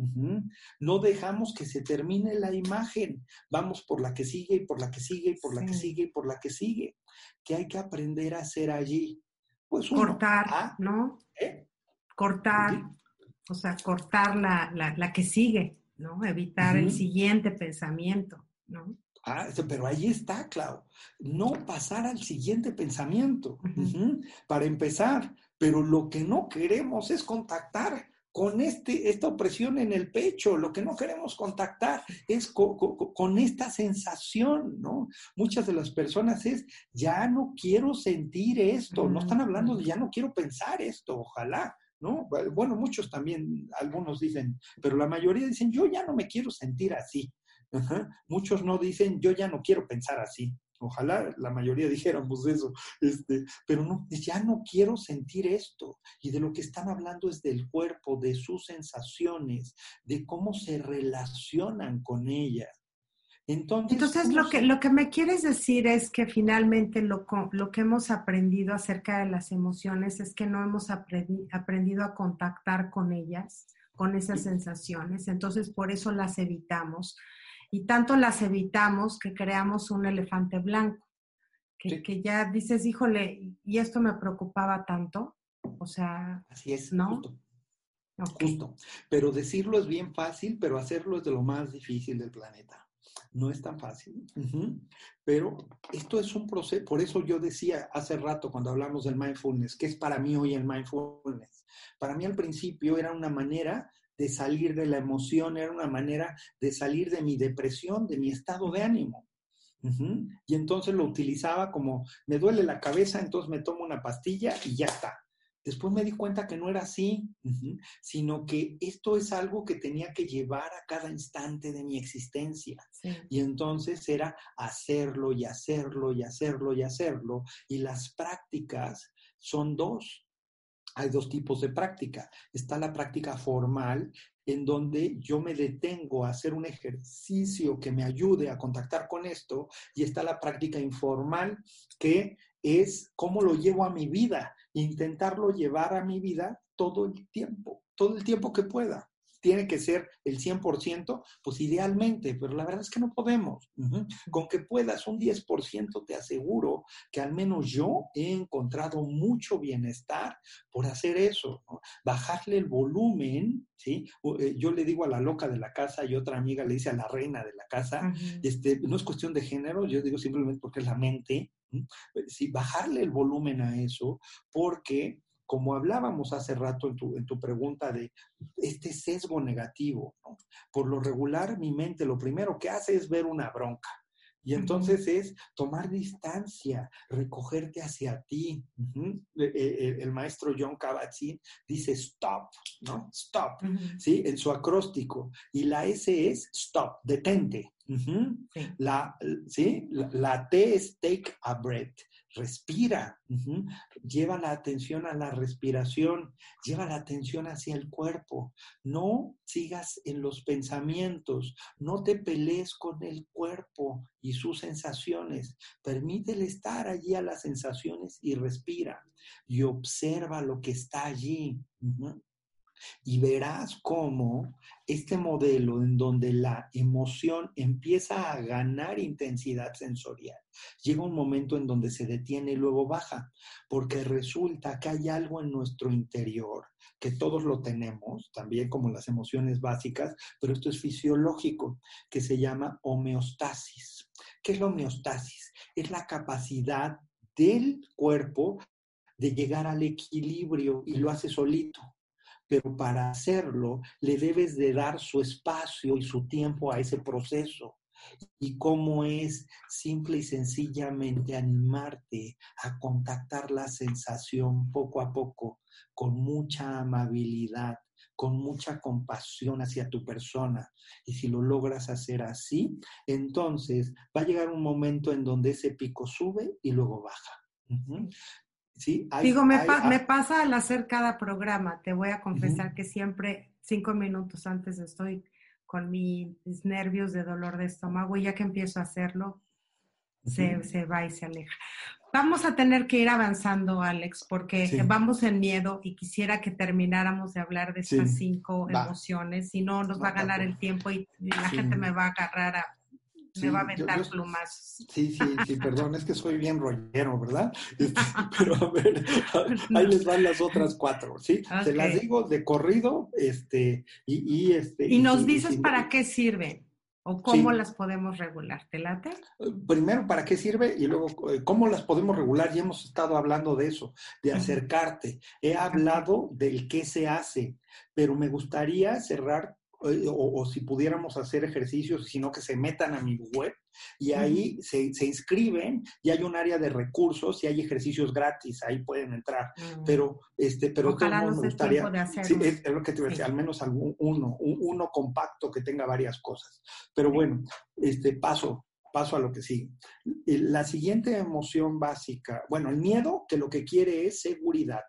No dejamos que se termine la imagen. Vamos por la que sigue y por la que sigue y por la que sigue y por la que sigue. ¿Qué hay que aprender a hacer allí? Pues cortar, ¿ah? ¿no? ¿Eh? Cortar, o sea, cortar la, la, que sigue, ¿no? Evitar el siguiente pensamiento, ¿no? Ah, pero ahí está, Clau. No pasar al siguiente pensamiento. Para empezar, pero lo que no queremos es contactar con este, esta opresión en el pecho, lo que no queremos contactar es con, esta sensación, ¿no? Muchas de las personas es, ya no quiero sentir esto, no están hablando de ya no quiero pensar esto, ojalá, ¿no? Bueno, muchos también, algunos dicen, pero la mayoría dicen, yo ya no me quiero sentir así. Muchos no dicen, yo ya no quiero pensar así. Ojalá la mayoría dijéramos eso, este, pero no, ya no quiero sentir esto. Y de lo que están hablando es del cuerpo, de sus sensaciones, de cómo se relacionan con ella. Entonces, Entonces lo, que, lo que me quieres decir es que finalmente lo, lo que hemos aprendido acerca de las emociones es que no hemos aprendido a contactar con ellas, con esas sensaciones. Entonces, por eso las evitamos y tanto las evitamos que creamos un elefante blanco, que, ya dices, híjole, y esto me preocupaba tanto, o sea, así es, ¿no? Justo. Pero decirlo es bien fácil, pero hacerlo es de lo más difícil del planeta. No es tan fácil. Pero esto es un proceso, por eso yo decía hace rato cuando hablamos del mindfulness, ¿qué es para mí hoy el mindfulness? Para mí al principio era una manera de salir de la emoción, era una manera de salir de mi depresión, de mi estado de ánimo. Y entonces lo utilizaba como, me duele la cabeza, entonces me tomo una pastilla y ya está. Después me di cuenta que no era así, sino que esto es algo que tenía que llevar a cada instante de mi existencia. Y entonces era hacerlo y hacerlo y hacerlo y hacerlo. Y las prácticas son dos. Hay dos tipos de práctica. Está la práctica formal, en donde yo me detengo a hacer un ejercicio que me ayude a contactar con esto, y está la práctica informal, que es cómo lo llevo a mi vida, intentarlo llevar a mi vida todo el tiempo, todo el tiempo que pueda. Tiene que ser el 100%, pues idealmente, pero la verdad es que no podemos. Con que puedas un 10%, te aseguro que al menos yo he encontrado mucho bienestar por hacer eso. Bajarle el volumen, ¿sí? Eh, yo le digo a la loca de la casa y otra amiga le dice a la reina de la casa, este, no es cuestión de género, yo digo simplemente porque es la mente, Sí, bajarle el volumen a eso, porque como hablábamos hace rato en tu, en tu pregunta de este sesgo negativo, por lo regular mi mente lo primero que hace es ver una bronca. Y entonces es tomar distancia, recogerte hacia ti. E, e, el, maestro John Kabat-Zinn dice stop, ¿no? Stop, ¿sí? En su acróstico. Y la S es stop, detente. La, ¿sí? La, T es take a breath, respira, lleva la atención a la respiración, lleva la atención hacia el cuerpo, no sigas en los pensamientos, no te pelees con el cuerpo y sus sensaciones, permítele estar allí a las sensaciones y respira. Y observa lo que está allí. Y verás cómo este modelo en donde la emoción empieza a ganar intensidad sensorial, llega un momento en donde se detiene y luego baja, porque resulta que hay algo en nuestro interior, que todos lo tenemos, también como las emociones básicas, pero esto es fisiológico, que se llama homeostasis. ¿Qué es la homeostasis? Es la capacidad del cuerpo de llegar al equilibrio y lo hace solito pero para hacerlo le debes de dar su espacio y su tiempo a ese proceso. Y cómo es simple y sencillamente animarte a contactar la sensación poco a poco, con mucha amabilidad, con mucha compasión hacia tu persona. Y si lo logras hacer así, entonces va a llegar un momento en donde ese pico sube y luego baja. Digo, me, me, pasa al hacer cada programa, te voy a confesar que siempre cinco minutos antes estoy con mis nervios de dolor de estómago y ya que empiezo a hacerlo, se, se, va y se aleja. Vamos a tener que ir avanzando, Alex, porque vamos en miedo y quisiera que termináramos de hablar de estas cinco emociones, si no nos va a ganar el tiempo y la gente me va a agarrar a me va a aventar plumas. Sí, sí, sí, perdón, es que soy bien rollero, ¿verdad? (laughs) Este, pero a ver, ahí les van las otras cuatro, ¿sí? Se las digo de corrido, este, y, este. Y, nos dices para qué sirven. ¿O cómo las podemos regular? ¿Te late? Primero, ¿para qué sirve? Y luego, eh, ¿cómo las podemos regular? Ya hemos estado hablando de eso, de acercarte. He hablado del qué se hace, pero me gustaría cerrar eh, o, si pudiéramos hacer ejercicios, sino que se metan a mi web y ahí se, se, inscriben y hay un área de recursos y hay ejercicios gratis, ahí pueden entrar. Mm. Pero, este, pero Ojalá todo me gustaría, sí, es, lo que te voy a decir, al menos algún uno, uno compacto que tenga varias cosas. Pero bueno, este paso, paso a lo que sigue. La siguiente emoción básica, bueno, el miedo que lo que quiere es seguridad.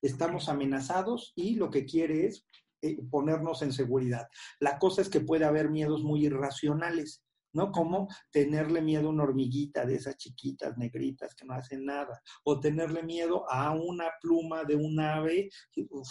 Estamos amenazados y lo que quiere es eh, ponernos en seguridad. La cosa es que puede haber miedos muy irracionales, ¿no? Como tenerle miedo a una hormiguita de esas chiquitas negritas que no hacen nada, o tenerle miedo a una pluma de un ave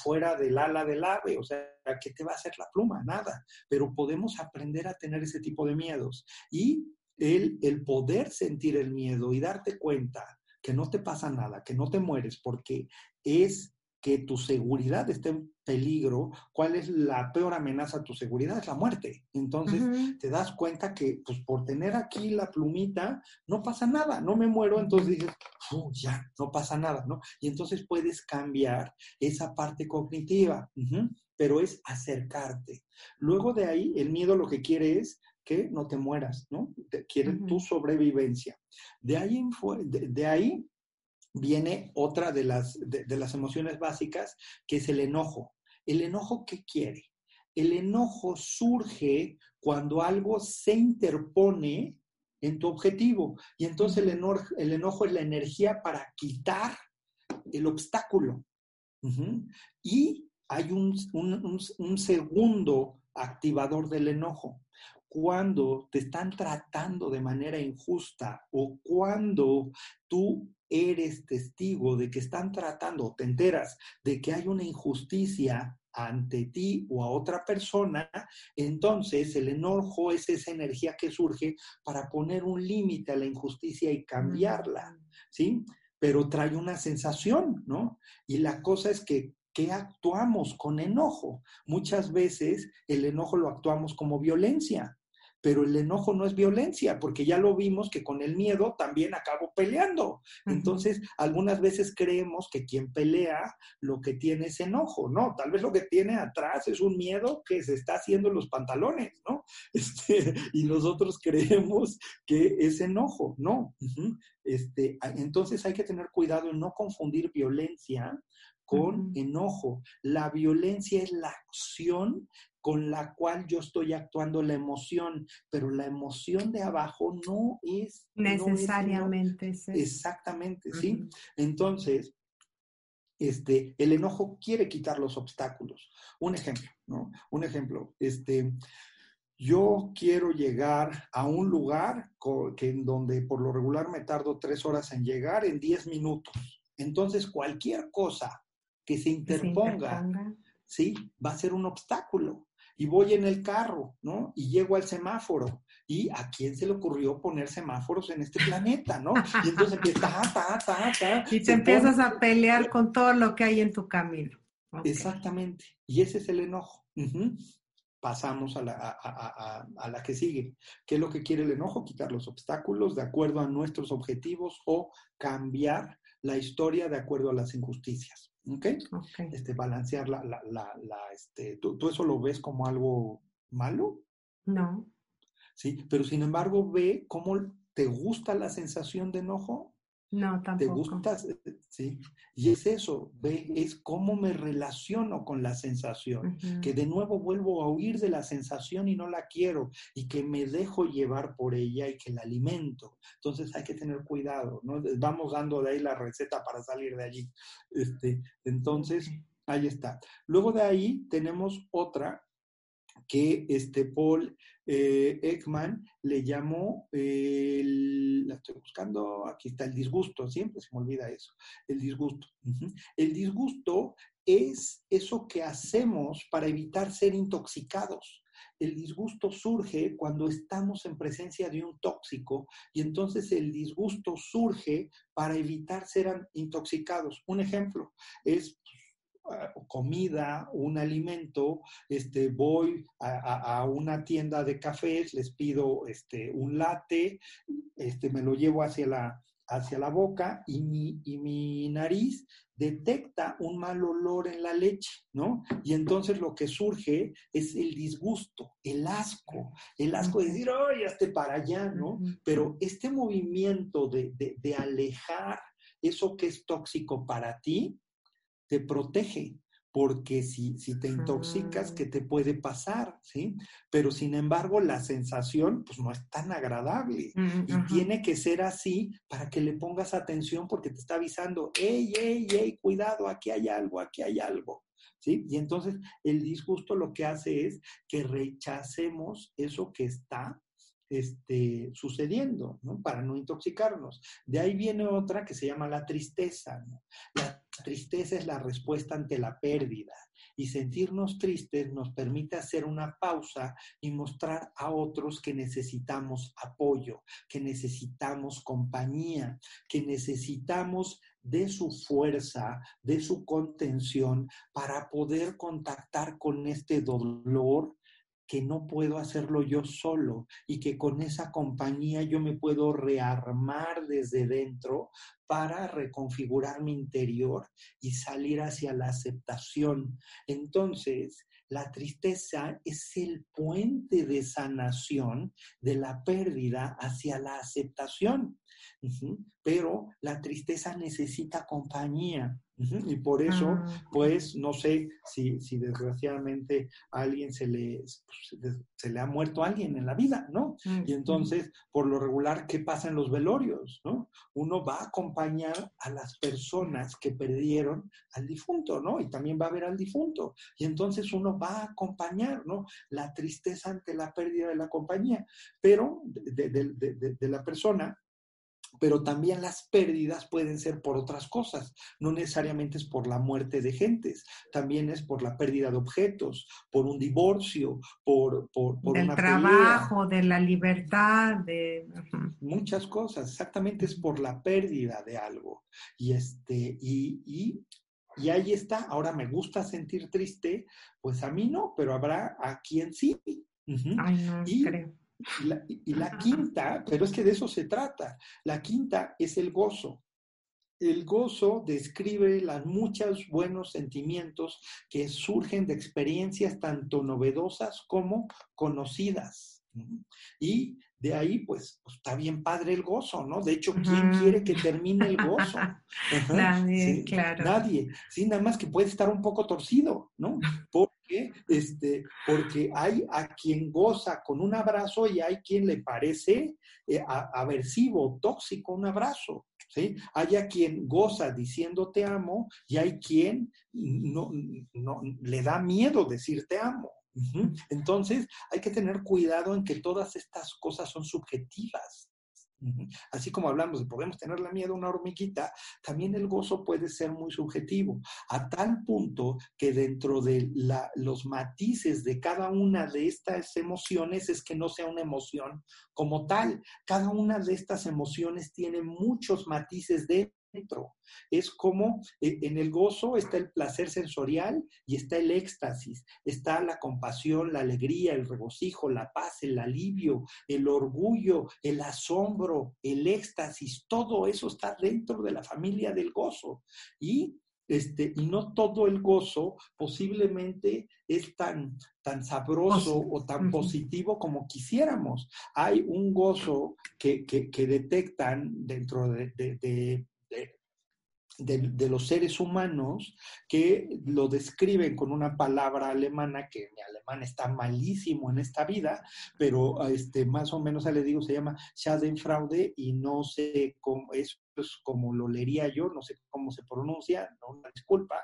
fuera del ala del ave, o sea, ¿qué te va a hacer la pluma? Nada, pero podemos aprender a tener ese tipo de miedos y el, el poder sentir el miedo y darte cuenta que no te pasa nada, que no te mueres, porque es que tu seguridad esté en peligro, ¿cuál es la peor amenaza a tu seguridad? Es la muerte. Entonces te das cuenta que pues por tener aquí la plumita no pasa nada, no me muero, entonces dices, ya, no pasa nada, ¿no? Y entonces puedes cambiar esa parte cognitiva, pero es acercarte. Luego de ahí, el miedo lo que quiere es que no te mueras, ¿no? quiere tu sobrevivencia. De ahí, de, ahí viene otra de las, de las emociones básicas, que es el enojo. ¿El enojo qué quiere? El enojo surge cuando algo se interpone en tu objetivo. Y entonces el el enojo es la energía para quitar el obstáculo. Y hay un, un, segundo activador del enojo. Cuando te están tratando de manera injusta o cuando tú eres testigo de que están tratando, te enteras de que hay una injusticia ante ti o a otra persona, entonces el enojo es esa energía que surge para poner un límite a la injusticia y cambiarla, ¿sí? Pero trae una sensación, ¿no? Y la cosa es que ¿qué actuamos con enojo? Muchas veces el enojo lo actuamos como violencia pero el enojo no es violencia, porque ya lo vimos que con el miedo también acabo peleando. Entonces, algunas veces creemos que quien pelea lo que tiene es enojo, ¿no? Tal vez lo que tiene atrás es un miedo que se está haciendo los pantalones, ¿no? (laughs) Este, y nosotros creemos que es enojo, ¿no? este, entonces hay que tener cuidado en no confundir violencia con enojo. La violencia es la acción con la cual yo estoy actuando la emoción, pero la emoción de abajo no es necesariamente. Exactamente, ¿sí? Entonces, este, el enojo quiere quitar los obstáculos. Un ejemplo, ¿no? Un ejemplo, este, yo quiero llegar a un lugar que en donde por lo regular me tardo tres horas en llegar en diez minutos. Entonces, cualquier cosa que se interponga, se interponga. ¿sí? Va a ser un obstáculo y voy en el carro, ¿no? Y llego al semáforo. ¿Y a quién se le ocurrió poner semáforos en este planeta, no? (laughs) Y entonces empieza, ta, ta, ta, Y te empiezas a (laughs) pelear con todo lo que hay en tu camino. Exactamente. Y ese es el enojo. Pasamos a la, a, a la que sigue. ¿Qué es lo que quiere el enojo? Quitar los obstáculos de acuerdo a nuestros objetivos o cambiar la historia de acuerdo a las injusticias. ¿Ok? Este, balancear la, la, la, este, ¿tú, ¿tú, eso lo ves como algo malo? No. Sí, pero sin embargo ve cómo te gusta la sensación de enojo no, tampoco. ¿Te gusta? Sí. Y es eso, es cómo me relaciono con la sensación, que de nuevo vuelvo a huir de la sensación y no la quiero, y que me dejo llevar por ella y que la alimento. Entonces hay que tener cuidado, ¿no? Vamos dando de ahí la receta para salir de allí. Este, entonces, ahí está. Luego de ahí tenemos otra que este Paul eh, Ekman le llamó, la estoy buscando, aquí está el disgusto, siempre se me olvida eso, el disgusto. El disgusto es eso que hacemos para evitar ser intoxicados. El disgusto surge cuando estamos en presencia de un tóxico y entonces el disgusto surge para evitar ser intoxicados. Un ejemplo es comida, un alimento, este, voy a, una tienda de cafés, les pido este, un latte, este, me lo llevo hacia la, hacia la boca y mi, y mi nariz detecta un mal olor en la leche, ¿no? Y entonces lo que surge es el disgusto, el asco, el asco de decir, ¡ay, hazte para allá, ¿no? Pero este movimiento de, de alejar eso que es tóxico para ti, te protege, porque si, si te intoxicas, ¿qué te puede pasar? ¿Sí? Pero sin embargo, la sensación pues no es tan agradable mm, y tiene que ser así para que le pongas atención porque te está avisando, hey, hey, hey, cuidado, aquí hay algo, aquí hay algo. ¿Sí? Y entonces el disgusto lo que hace es que rechacemos eso que está este, sucediendo, ¿no? Para no intoxicarnos. De ahí viene otra que se llama la tristeza. La tristeza es la respuesta ante la pérdida y sentirnos tristes nos permite hacer una pausa y mostrar a otros que necesitamos apoyo, que necesitamos compañía, que necesitamos de su fuerza, de su contención para poder contactar con este dolor que no puedo hacerlo yo solo y que con esa compañía yo me puedo rearmar desde dentro para reconfigurar mi interior y salir hacia la aceptación. Entonces, la tristeza es el puente de sanación de la pérdida hacia la aceptación. Pero la tristeza necesita compañía. Y por eso, ah, pues, no sé si, si, desgraciadamente a alguien se le, pues, se le ha muerto alguien en la vida, ¿no? Y entonces, por lo regular, ¿qué pasa en los velorios, no? Uno va a acompañar a las personas que perdieron al difunto, ¿no? Y también va a ver al difunto. Y entonces uno va a acompañar, ¿no? La tristeza ante la pérdida de la compañía, pero de, de la persona pero también las pérdidas pueden ser por otras cosas, no necesariamente es por la muerte de gentes, también es por la pérdida de objetos, por un divorcio, por, por, por del trabajo, de la libertad, de muchas cosas, exactamente es por la pérdida de algo. Y este y, y y ahí está, ahora me gusta sentir triste, pues a mí no, pero habrá a quien sí. Ay, no, creo. Y la, quinta, pero es que de eso se trata, la quinta es el gozo. El gozo describe los muchos buenos sentimientos que surgen de experiencias tanto novedosas como conocidas. Y de ahí, pues, pues, está bien padre el gozo, ¿no? De hecho, ¿quién quiere que termine el (laughs) gozo? Nadie, claro. Nadie. Sí, nada más que puede estar un poco torcido, ¿no? (laughs) Porque, este, porque hay a quien goza con un abrazo y hay quien le parece eh, aversivo, tóxico un abrazo. ¿Sí? Hay a quien goza diciendo te amo y hay quien no, no le da miedo decir te amo. Entonces, hay que tener cuidado en que todas estas cosas son subjetivas. Así como hablamos de podemos tenerle miedo a una hormiguita, también el gozo puede ser muy subjetivo, a tal punto que dentro de los matices de cada una de estas emociones es que no sea una emoción como tal. Cada una de estas emociones tiene muchos matices de es como eh, en el gozo está el placer sensorial y está el éxtasis, está la compasión, la alegría, el regocijo, la paz, el alivio, el orgullo, el asombro, el éxtasis, todo eso está dentro de la familia del gozo. Y este, y no todo el gozo posiblemente es tan, tan sabroso o tan positivo como quisiéramos. Hay un gozo que, detectan dentro de, de, los seres humanos que lo describen con una palabra alemana, que mi alemán está malísimo en esta vida, pero este, más o menos, le digo, se llama Schadenfraude y no sé cómo, es como lo leería yo, no sé cómo se pronuncia, no una disculpa,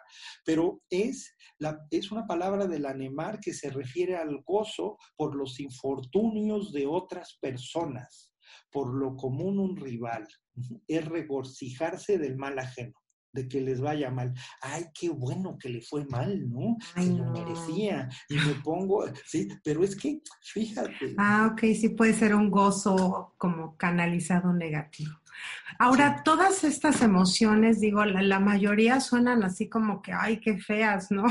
pero es, la, es una palabra del anemar que se refiere al gozo por los infortunios de otras personas, por lo común un rival, es regocijarse del mal ajeno de que les vaya mal. Ay, qué bueno que le fue mal, ¿no? Se lo merecía. Y me pongo, sí, pero es que, fíjate. Ah, ok, sí puede ser un gozo como canalizado negativo. Ahora, todas estas emociones, digo, la, la, mayoría suenan así como que, ay, qué feas, ¿no?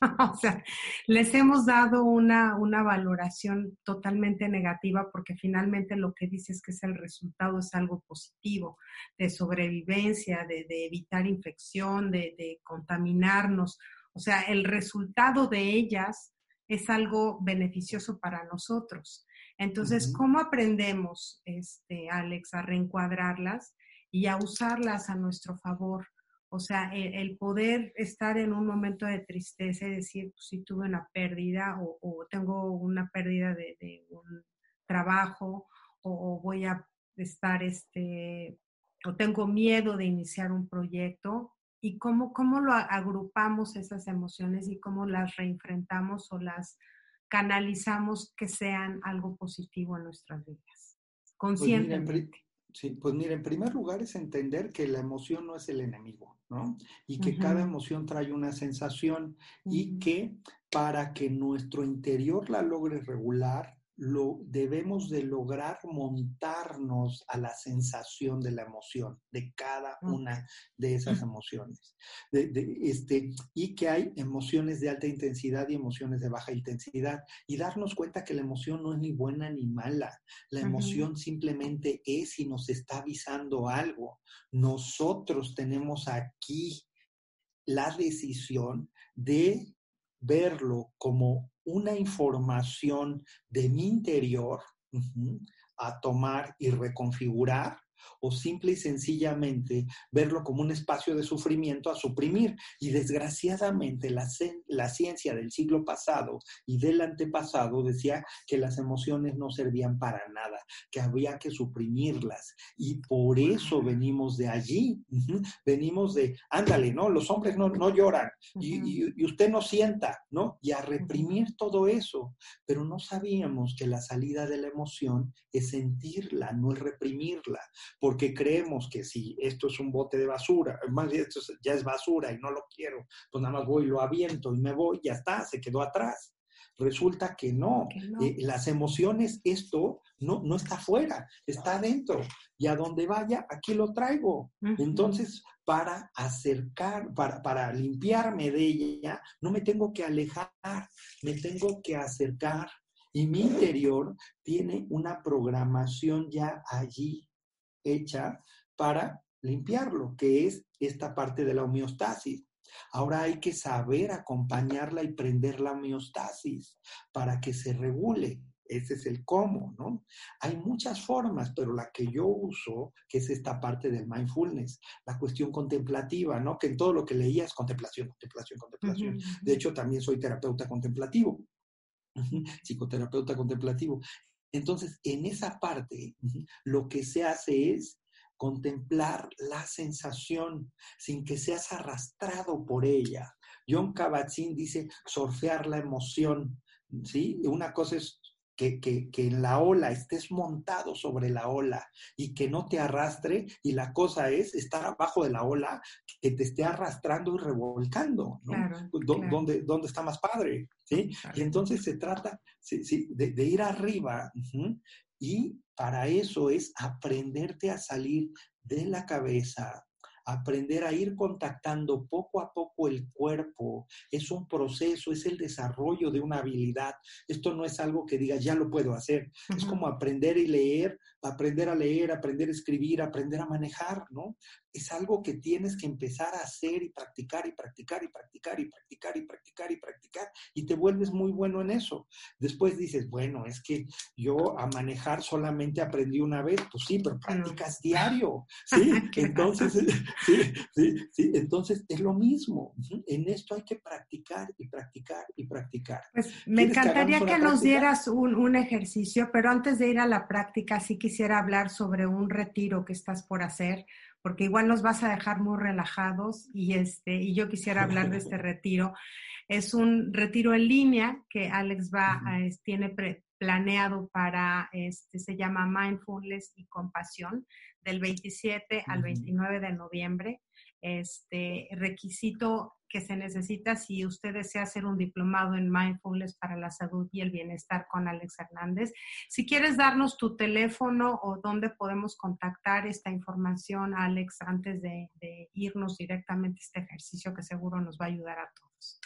(laughs) o sea, les hemos dado una, valoración totalmente negativa porque finalmente lo que dices que es el resultado es algo positivo, de sobrevivencia, de, evitar infección, de, contaminarnos. O sea, el resultado de ellas es algo beneficioso para nosotros. Entonces, ¿cómo aprendemos, este, Alex, a reencuadrarlas y a usarlas a nuestro favor? O sea, el, poder estar en un momento de tristeza y decir, pues, si tuve una pérdida o, tengo una pérdida de, un trabajo o, voy a estar, este, o tengo miedo de iniciar un proyecto y cómo, cómo lo agrupamos esas emociones y cómo las reenfrentamos o las canalizamos que sean algo positivo en nuestras vidas, pues conscientemente. Sí, pues mira, en primer lugar es entender que la emoción no es el enemigo, ¿no? Y que cada emoción trae una sensación y que para que nuestro interior la logre regular, lo debemos de lograr montarnos a la sensación de la emoción, de cada una de esas emociones. este, y que hay emociones de alta intensidad y emociones de baja intensidad. Y darnos cuenta que la emoción no es ni buena ni mala. La emoción simplemente es y nos está avisando algo. Nosotros tenemos aquí la decisión de verlo como una información de mi interior a tomar y reconfigurar o simple y sencillamente verlo como un espacio de sufrimiento a suprimir. Y desgraciadamente la, la ciencia del siglo pasado y del antepasado decía que las emociones no servían para nada, que había que suprimirlas. Y por eso venimos de allí, venimos de, ándale, ¿no? Los hombres no, no lloran y, y, usted no sienta, ¿no? Y a reprimir todo eso. Pero no sabíamos que la salida de la emoción es sentirla, no es reprimirla porque creemos que si esto es un bote de basura, más bien esto ya es basura y no lo quiero, pues nada más voy, lo aviento y me voy, ya está, se quedó atrás. Resulta que no. Eh, las emociones, esto no, no está afuera, está adentro. Y a donde vaya, aquí lo traigo. Entonces, para acercar, para, para limpiarme de ella, no me tengo que alejar, me tengo que acercar. Y mi interior tiene una programación ya allí hecha para limpiarlo, que es esta parte de la homeostasis. Ahora hay que saber acompañarla y prender la homeostasis para que se regule. Ese es el cómo, ¿no? Hay muchas formas, pero la que yo uso, que es esta parte del mindfulness, la cuestión contemplativa, ¿no? Que en todo lo que leía es contemplación, contemplación, contemplación. De hecho, también soy terapeuta contemplativo, psicoterapeuta contemplativo. Entonces, en esa parte, lo que se hace es contemplar la sensación sin que seas arrastrado por ella. John Kabat-Zinn dice surfear la emoción, ¿sí? Una cosa es que, que, que, en la ola estés montado sobre la ola y que no te arrastre y la cosa es estar abajo de la ola que te esté arrastrando y revolcando, ¿no? ¿Dónde, ¿Dónde, está más padre? ¿sí? Y entonces se trata sí, sí, de, de, ir arriba y para eso es aprenderte a salir de la cabeza, aprender a ir contactando poco a poco el cuerpo. Es un proceso, es el desarrollo de una habilidad. Esto no es algo que digas, ya lo puedo hacer. Es como aprender y leer, aprender a leer, aprender a escribir, aprender a manejar, ¿no? es algo que tienes que empezar a hacer y practicar y practicar y practicar y practicar y practicar y practicar y te vuelves muy bueno en eso. Después dices, bueno, es que yo a manejar solamente aprendí una vez, pues sí, pero practicas diario, (laughs) ¿sí? Entonces, (laughs) sí, sí, sí, entonces es lo mismo. En esto hay que practicar y practicar y practicar. Pues me encantaría que, nos dieras un, un ejercicio, pero antes de ir a la práctica, sí quisiera hablar sobre un retiro que estás por hacer porque igual nos vas a dejar muy relajados y, este, y yo quisiera hablar de este (laughs) retiro. Es un retiro en línea que Alex va, tiene planeado para, este, se llama Mindfulness y Compasión, del 27 al 29 de noviembre. Este requisito que se necesita si usted desea hacer un diplomado en mindfulness para la salud y el bienestar con Alex Hernández. Si quieres darnos tu teléfono o dónde podemos contactar esta información, Alex, antes de, irnos directamente a este ejercicio que seguro nos va a ayudar a todos.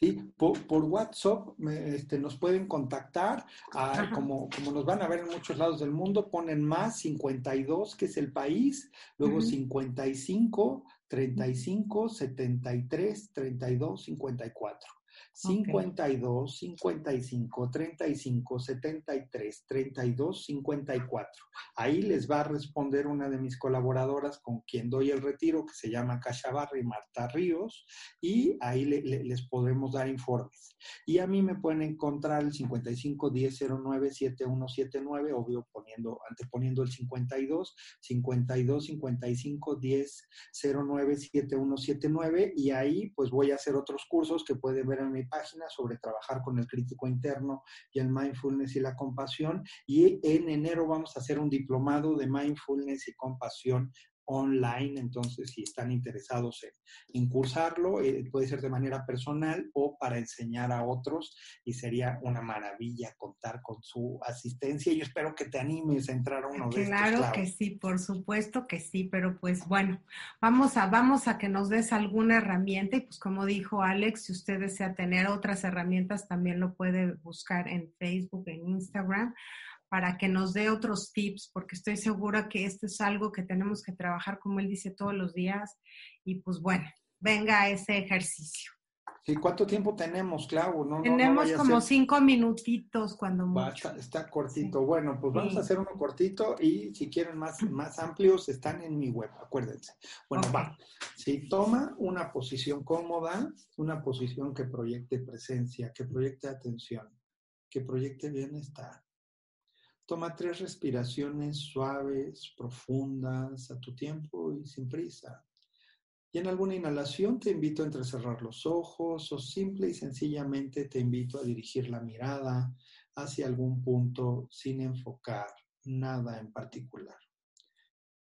Sí, por, WhatsApp este, nos pueden contactar, ah, como, como nos van a ver en muchos lados del mundo, ponen más 52, que es el país, luego 55, 35, 73, 32, 54. 52, 55, 35, 73, 32, 54. Ahí les va a responder una de mis colaboradoras con quien doy el retiro, que se llama Cachabarri Marta Ríos, y ahí les podemos dar informes. Y a mí me pueden encontrar el 55 10 09 7179, obvio poniendo, anteponiendo el 52, 52 55 10 09 7179, y ahí pues voy a hacer otros cursos que pueden ver en mi página sobre trabajar con el crítico interno y el mindfulness y la compasión. Y en enero vamos a hacer un diplomado de mindfulness y compasión online, entonces si están interesados en, cursarlo, eh, puede ser de manera personal o para enseñar a otros y sería una maravilla contar con su asistencia y espero que te animes a entrar a uno de estos. Claro que sí, por supuesto que sí, pero pues bueno, vamos a, vamos a que nos des alguna herramienta y pues como dijo Alex, si usted desea tener otras herramientas, también lo puede buscar en Facebook, en Instagram para que nos dé otros tips, porque estoy segura que esto es algo que tenemos que trabajar, como él dice, todos los días. Y pues bueno, venga ese ejercicio. ¿Y cuánto tiempo tenemos, Clau? No, tenemos como cinco minutitos cuando mucho. está, cortito. Bueno, pues vamos a hacer uno cortito y si quieren más, (clears throat) más amplios, están en mi web, acuérdense. Bueno, va. Si toma una posición cómoda, una posición que proyecte presencia, que proyecte atención, que proyecte bienestar. Toma tres respiraciones suaves, profundas, a tu tiempo y sin prisa. Y en alguna inhalación te invito a entrecerrar los ojos o simple y sencillamente te invito a dirigir la mirada hacia algún punto sin enfocar nada en particular.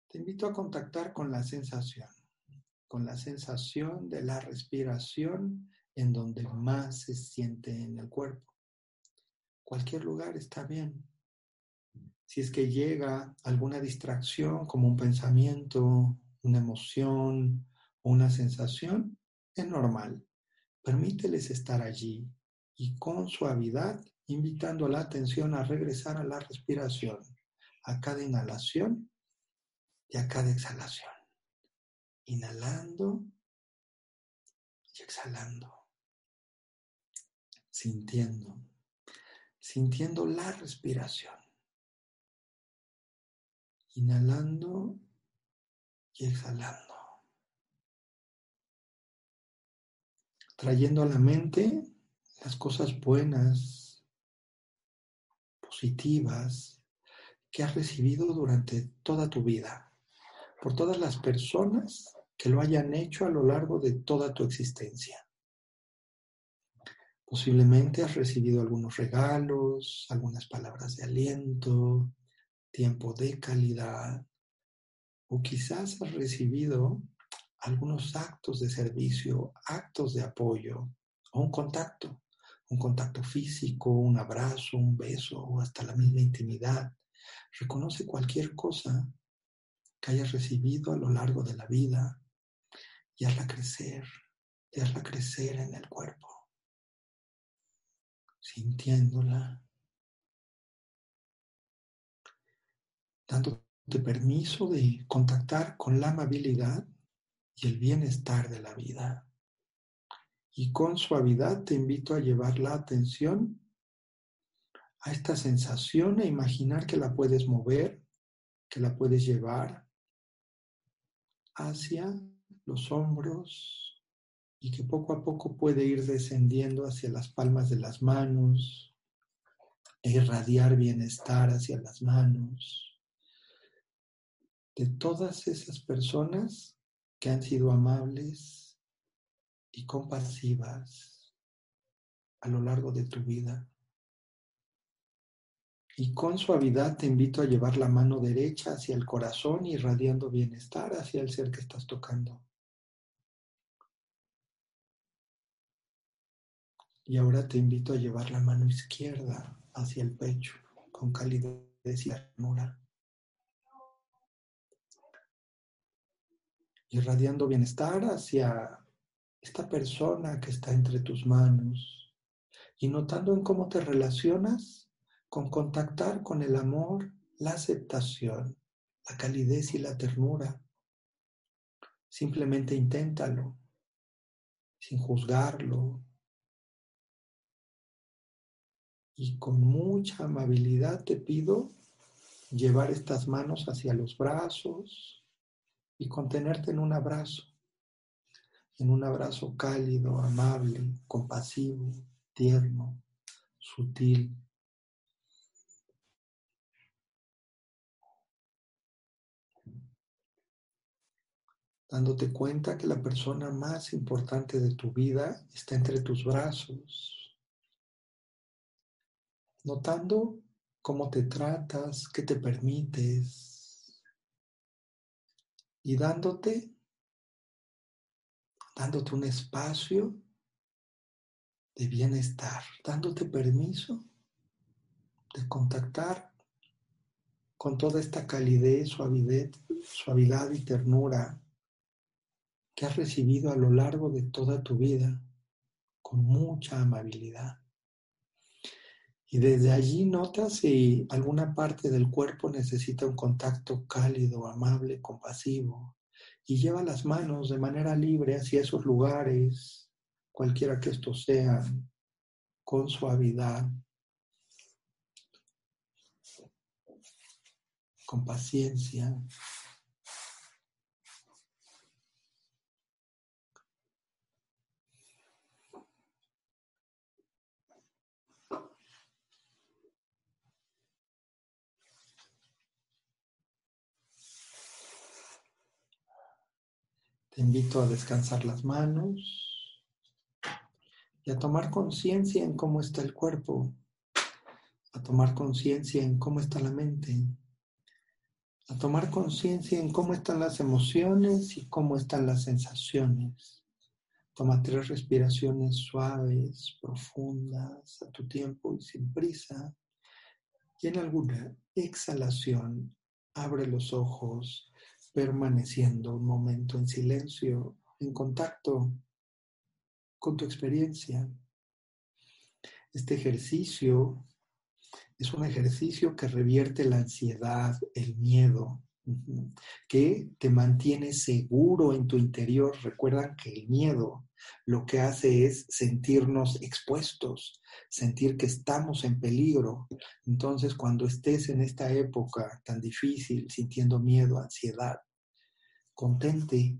Te invito a contactar con la sensación, con la sensación de la respiración en donde más se siente en el cuerpo. Cualquier lugar está bien si es que llega alguna distracción como un pensamiento, una emoción o una sensación, es normal. Permíteles estar allí y con suavidad invitando la atención a regresar a la respiración, a cada inhalación y a cada exhalación. Inhalando y exhalando. Sintiendo, sintiendo la respiración inhalando y exhalando. Trayendo a la mente las cosas buenas, positivas, que has recibido durante toda tu vida, por todas las personas que lo hayan hecho a lo largo de toda tu existencia. Posiblemente has recibido algunos regalos, algunas palabras de aliento, tiempo de calidad o quizás has recibido algunos actos de servicio, actos de apoyo o un contacto, un contacto físico, un abrazo, un beso o hasta la misma intimidad. Reconoce cualquier cosa que hayas recibido a lo largo de la vida y hazla crecer, y hazla crecer en el cuerpo, sintiéndola, dándote permiso de contactar con la amabilidad y el bienestar de la vida. Y con suavidad te invito a llevar la atención a esta sensación e imaginar que la puedes mover, que la puedes llevar hacia los hombros y que poco a poco puede ir descendiendo hacia las palmas de las manos e irradiar bienestar hacia las manos de todas esas personas que han sido amables y compasivas a lo largo de tu vida. Y con suavidad te invito a llevar la mano derecha hacia el corazón, irradiando bienestar hacia el ser que estás tocando. Y ahora te invito a llevar la mano izquierda hacia el pecho, con calidez y ternura. Irradiando bienestar hacia esta persona que está entre tus manos y notando en cómo te relacionas con contactar con el amor, la aceptación, la calidez y la ternura. Simplemente inténtalo, sin juzgarlo. Y con mucha amabilidad te pido llevar estas manos hacia los brazos, y contenerte en un abrazo, en un abrazo cálido, amable, compasivo, tierno, sutil. dándote cuenta que la persona más importante de tu vida está entre tus brazos, notando cómo te tratas, qué te permites, y dándote, dándote un espacio de bienestar, dándote permiso de contactar con toda esta calidez, suavidad, suavidad y ternura que has recibido a lo largo de toda tu vida, con mucha amabilidad. Y desde allí notas si alguna parte del cuerpo necesita un contacto cálido, amable, compasivo. Y lleva las manos de manera libre hacia esos lugares, cualquiera que estos sean, con suavidad, con paciencia. Invito a descansar las manos y a tomar conciencia en cómo está el cuerpo, a tomar conciencia en cómo está la mente, a tomar conciencia en cómo están las emociones y cómo están las sensaciones. Toma tres respiraciones suaves, profundas, a tu tiempo y sin prisa. Y en alguna exhalación, abre los ojos permaneciendo un momento en silencio, en contacto con tu experiencia. Este ejercicio es un ejercicio que revierte la ansiedad, el miedo, que te mantiene seguro en tu interior. Recuerdan que el miedo lo que hace es sentirnos expuestos, sentir que estamos en peligro. Entonces, cuando estés en esta época tan difícil, sintiendo miedo, ansiedad, contente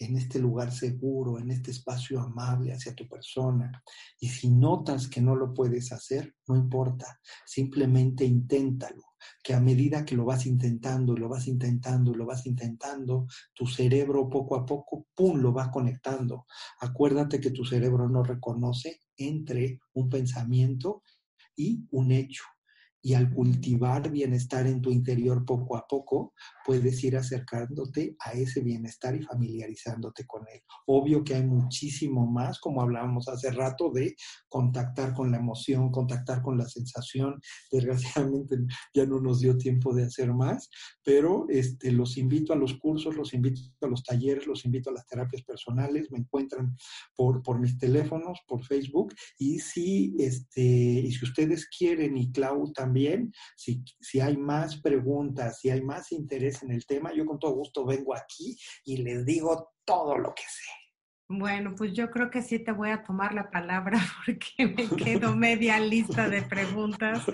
en este lugar seguro, en este espacio amable hacia tu persona. Y si notas que no lo puedes hacer, no importa, simplemente inténtalo, que a medida que lo vas intentando, lo vas intentando, lo vas intentando, tu cerebro poco a poco, ¡pum!, lo va conectando. Acuérdate que tu cerebro no reconoce entre un pensamiento y un hecho y al cultivar bienestar en tu interior poco a poco, puedes ir acercándote a ese bienestar y familiarizándote con él. Obvio que hay muchísimo más, como hablábamos hace rato, de contactar con la emoción, contactar con la sensación. (laughs) Desgraciadamente ya no nos dio tiempo de hacer más, pero este, los invito a los cursos, los invito a los talleres, los invito a las terapias personales. Me encuentran por, por mis teléfonos, por Facebook. Y si, este, y si ustedes quieren, y Clau también, también, si, si hay más preguntas, si hay más interés en el tema, yo con todo gusto vengo aquí y les digo todo lo que sé. Bueno, pues yo creo que sí te voy a tomar la palabra (laughs) porque me (laughs) quedo media lista de preguntas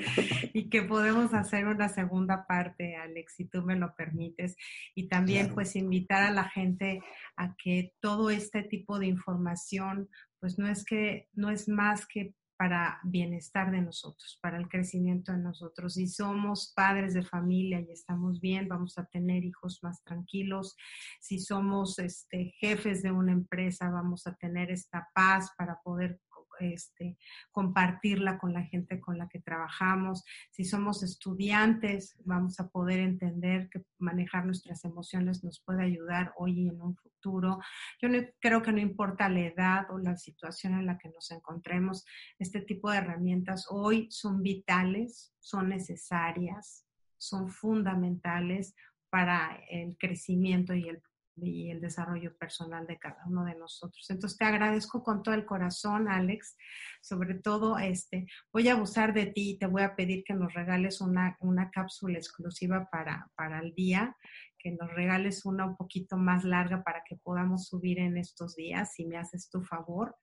y que podemos hacer una segunda parte, Alex, si tú me lo permites. Y también pues invitar a la gente a que todo este tipo de información, pues no es que, no es más que para bienestar de nosotros, para el crecimiento de nosotros. Si somos padres de familia y estamos bien, vamos a tener hijos más tranquilos. Si somos este, jefes de una empresa, vamos a tener esta paz para poder este, compartirla con la gente con la que trabajamos. Si somos estudiantes, vamos a poder entender que manejar nuestras emociones nos puede ayudar hoy y en un futuro. Yo creo que no importa la edad o la situación en la que nos encontremos, este tipo de herramientas hoy son vitales, son necesarias, son fundamentales para el crecimiento y el y el desarrollo personal de cada uno de nosotros. Entonces te agradezco con todo el corazón, Alex. Sobre todo, este, voy a abusar de ti y te voy a pedir que nos regales una, una cápsula exclusiva para, para el día, que nos regales una un poquito más larga para que podamos subir en estos días, si me haces tu favor,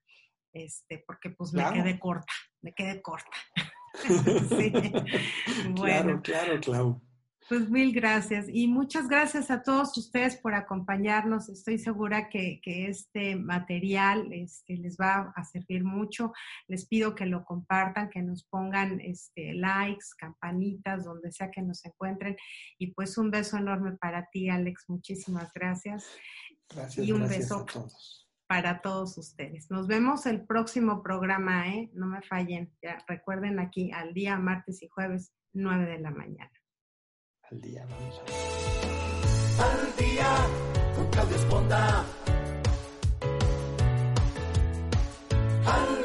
este, porque pues me quedé corta, me quedé corta. (laughs) (laughs) sí. Bueno. Claro, claro, claro. Pues mil gracias y muchas gracias a todos ustedes por acompañarnos. Estoy segura que, este material este, les va a servir mucho. Les pido que lo compartan, que nos pongan este, likes, campanitas, donde sea que nos encuentren. Y pues un beso enorme para ti, Alex. Muchísimas gracias. Gracias. Y un beso para todos ustedes. Nos vemos el próximo programa, ¿eh? No me fallen. Ya, recuerden aquí al día, martes y jueves, 9 de la mañana al día. Vamos Al día con. Al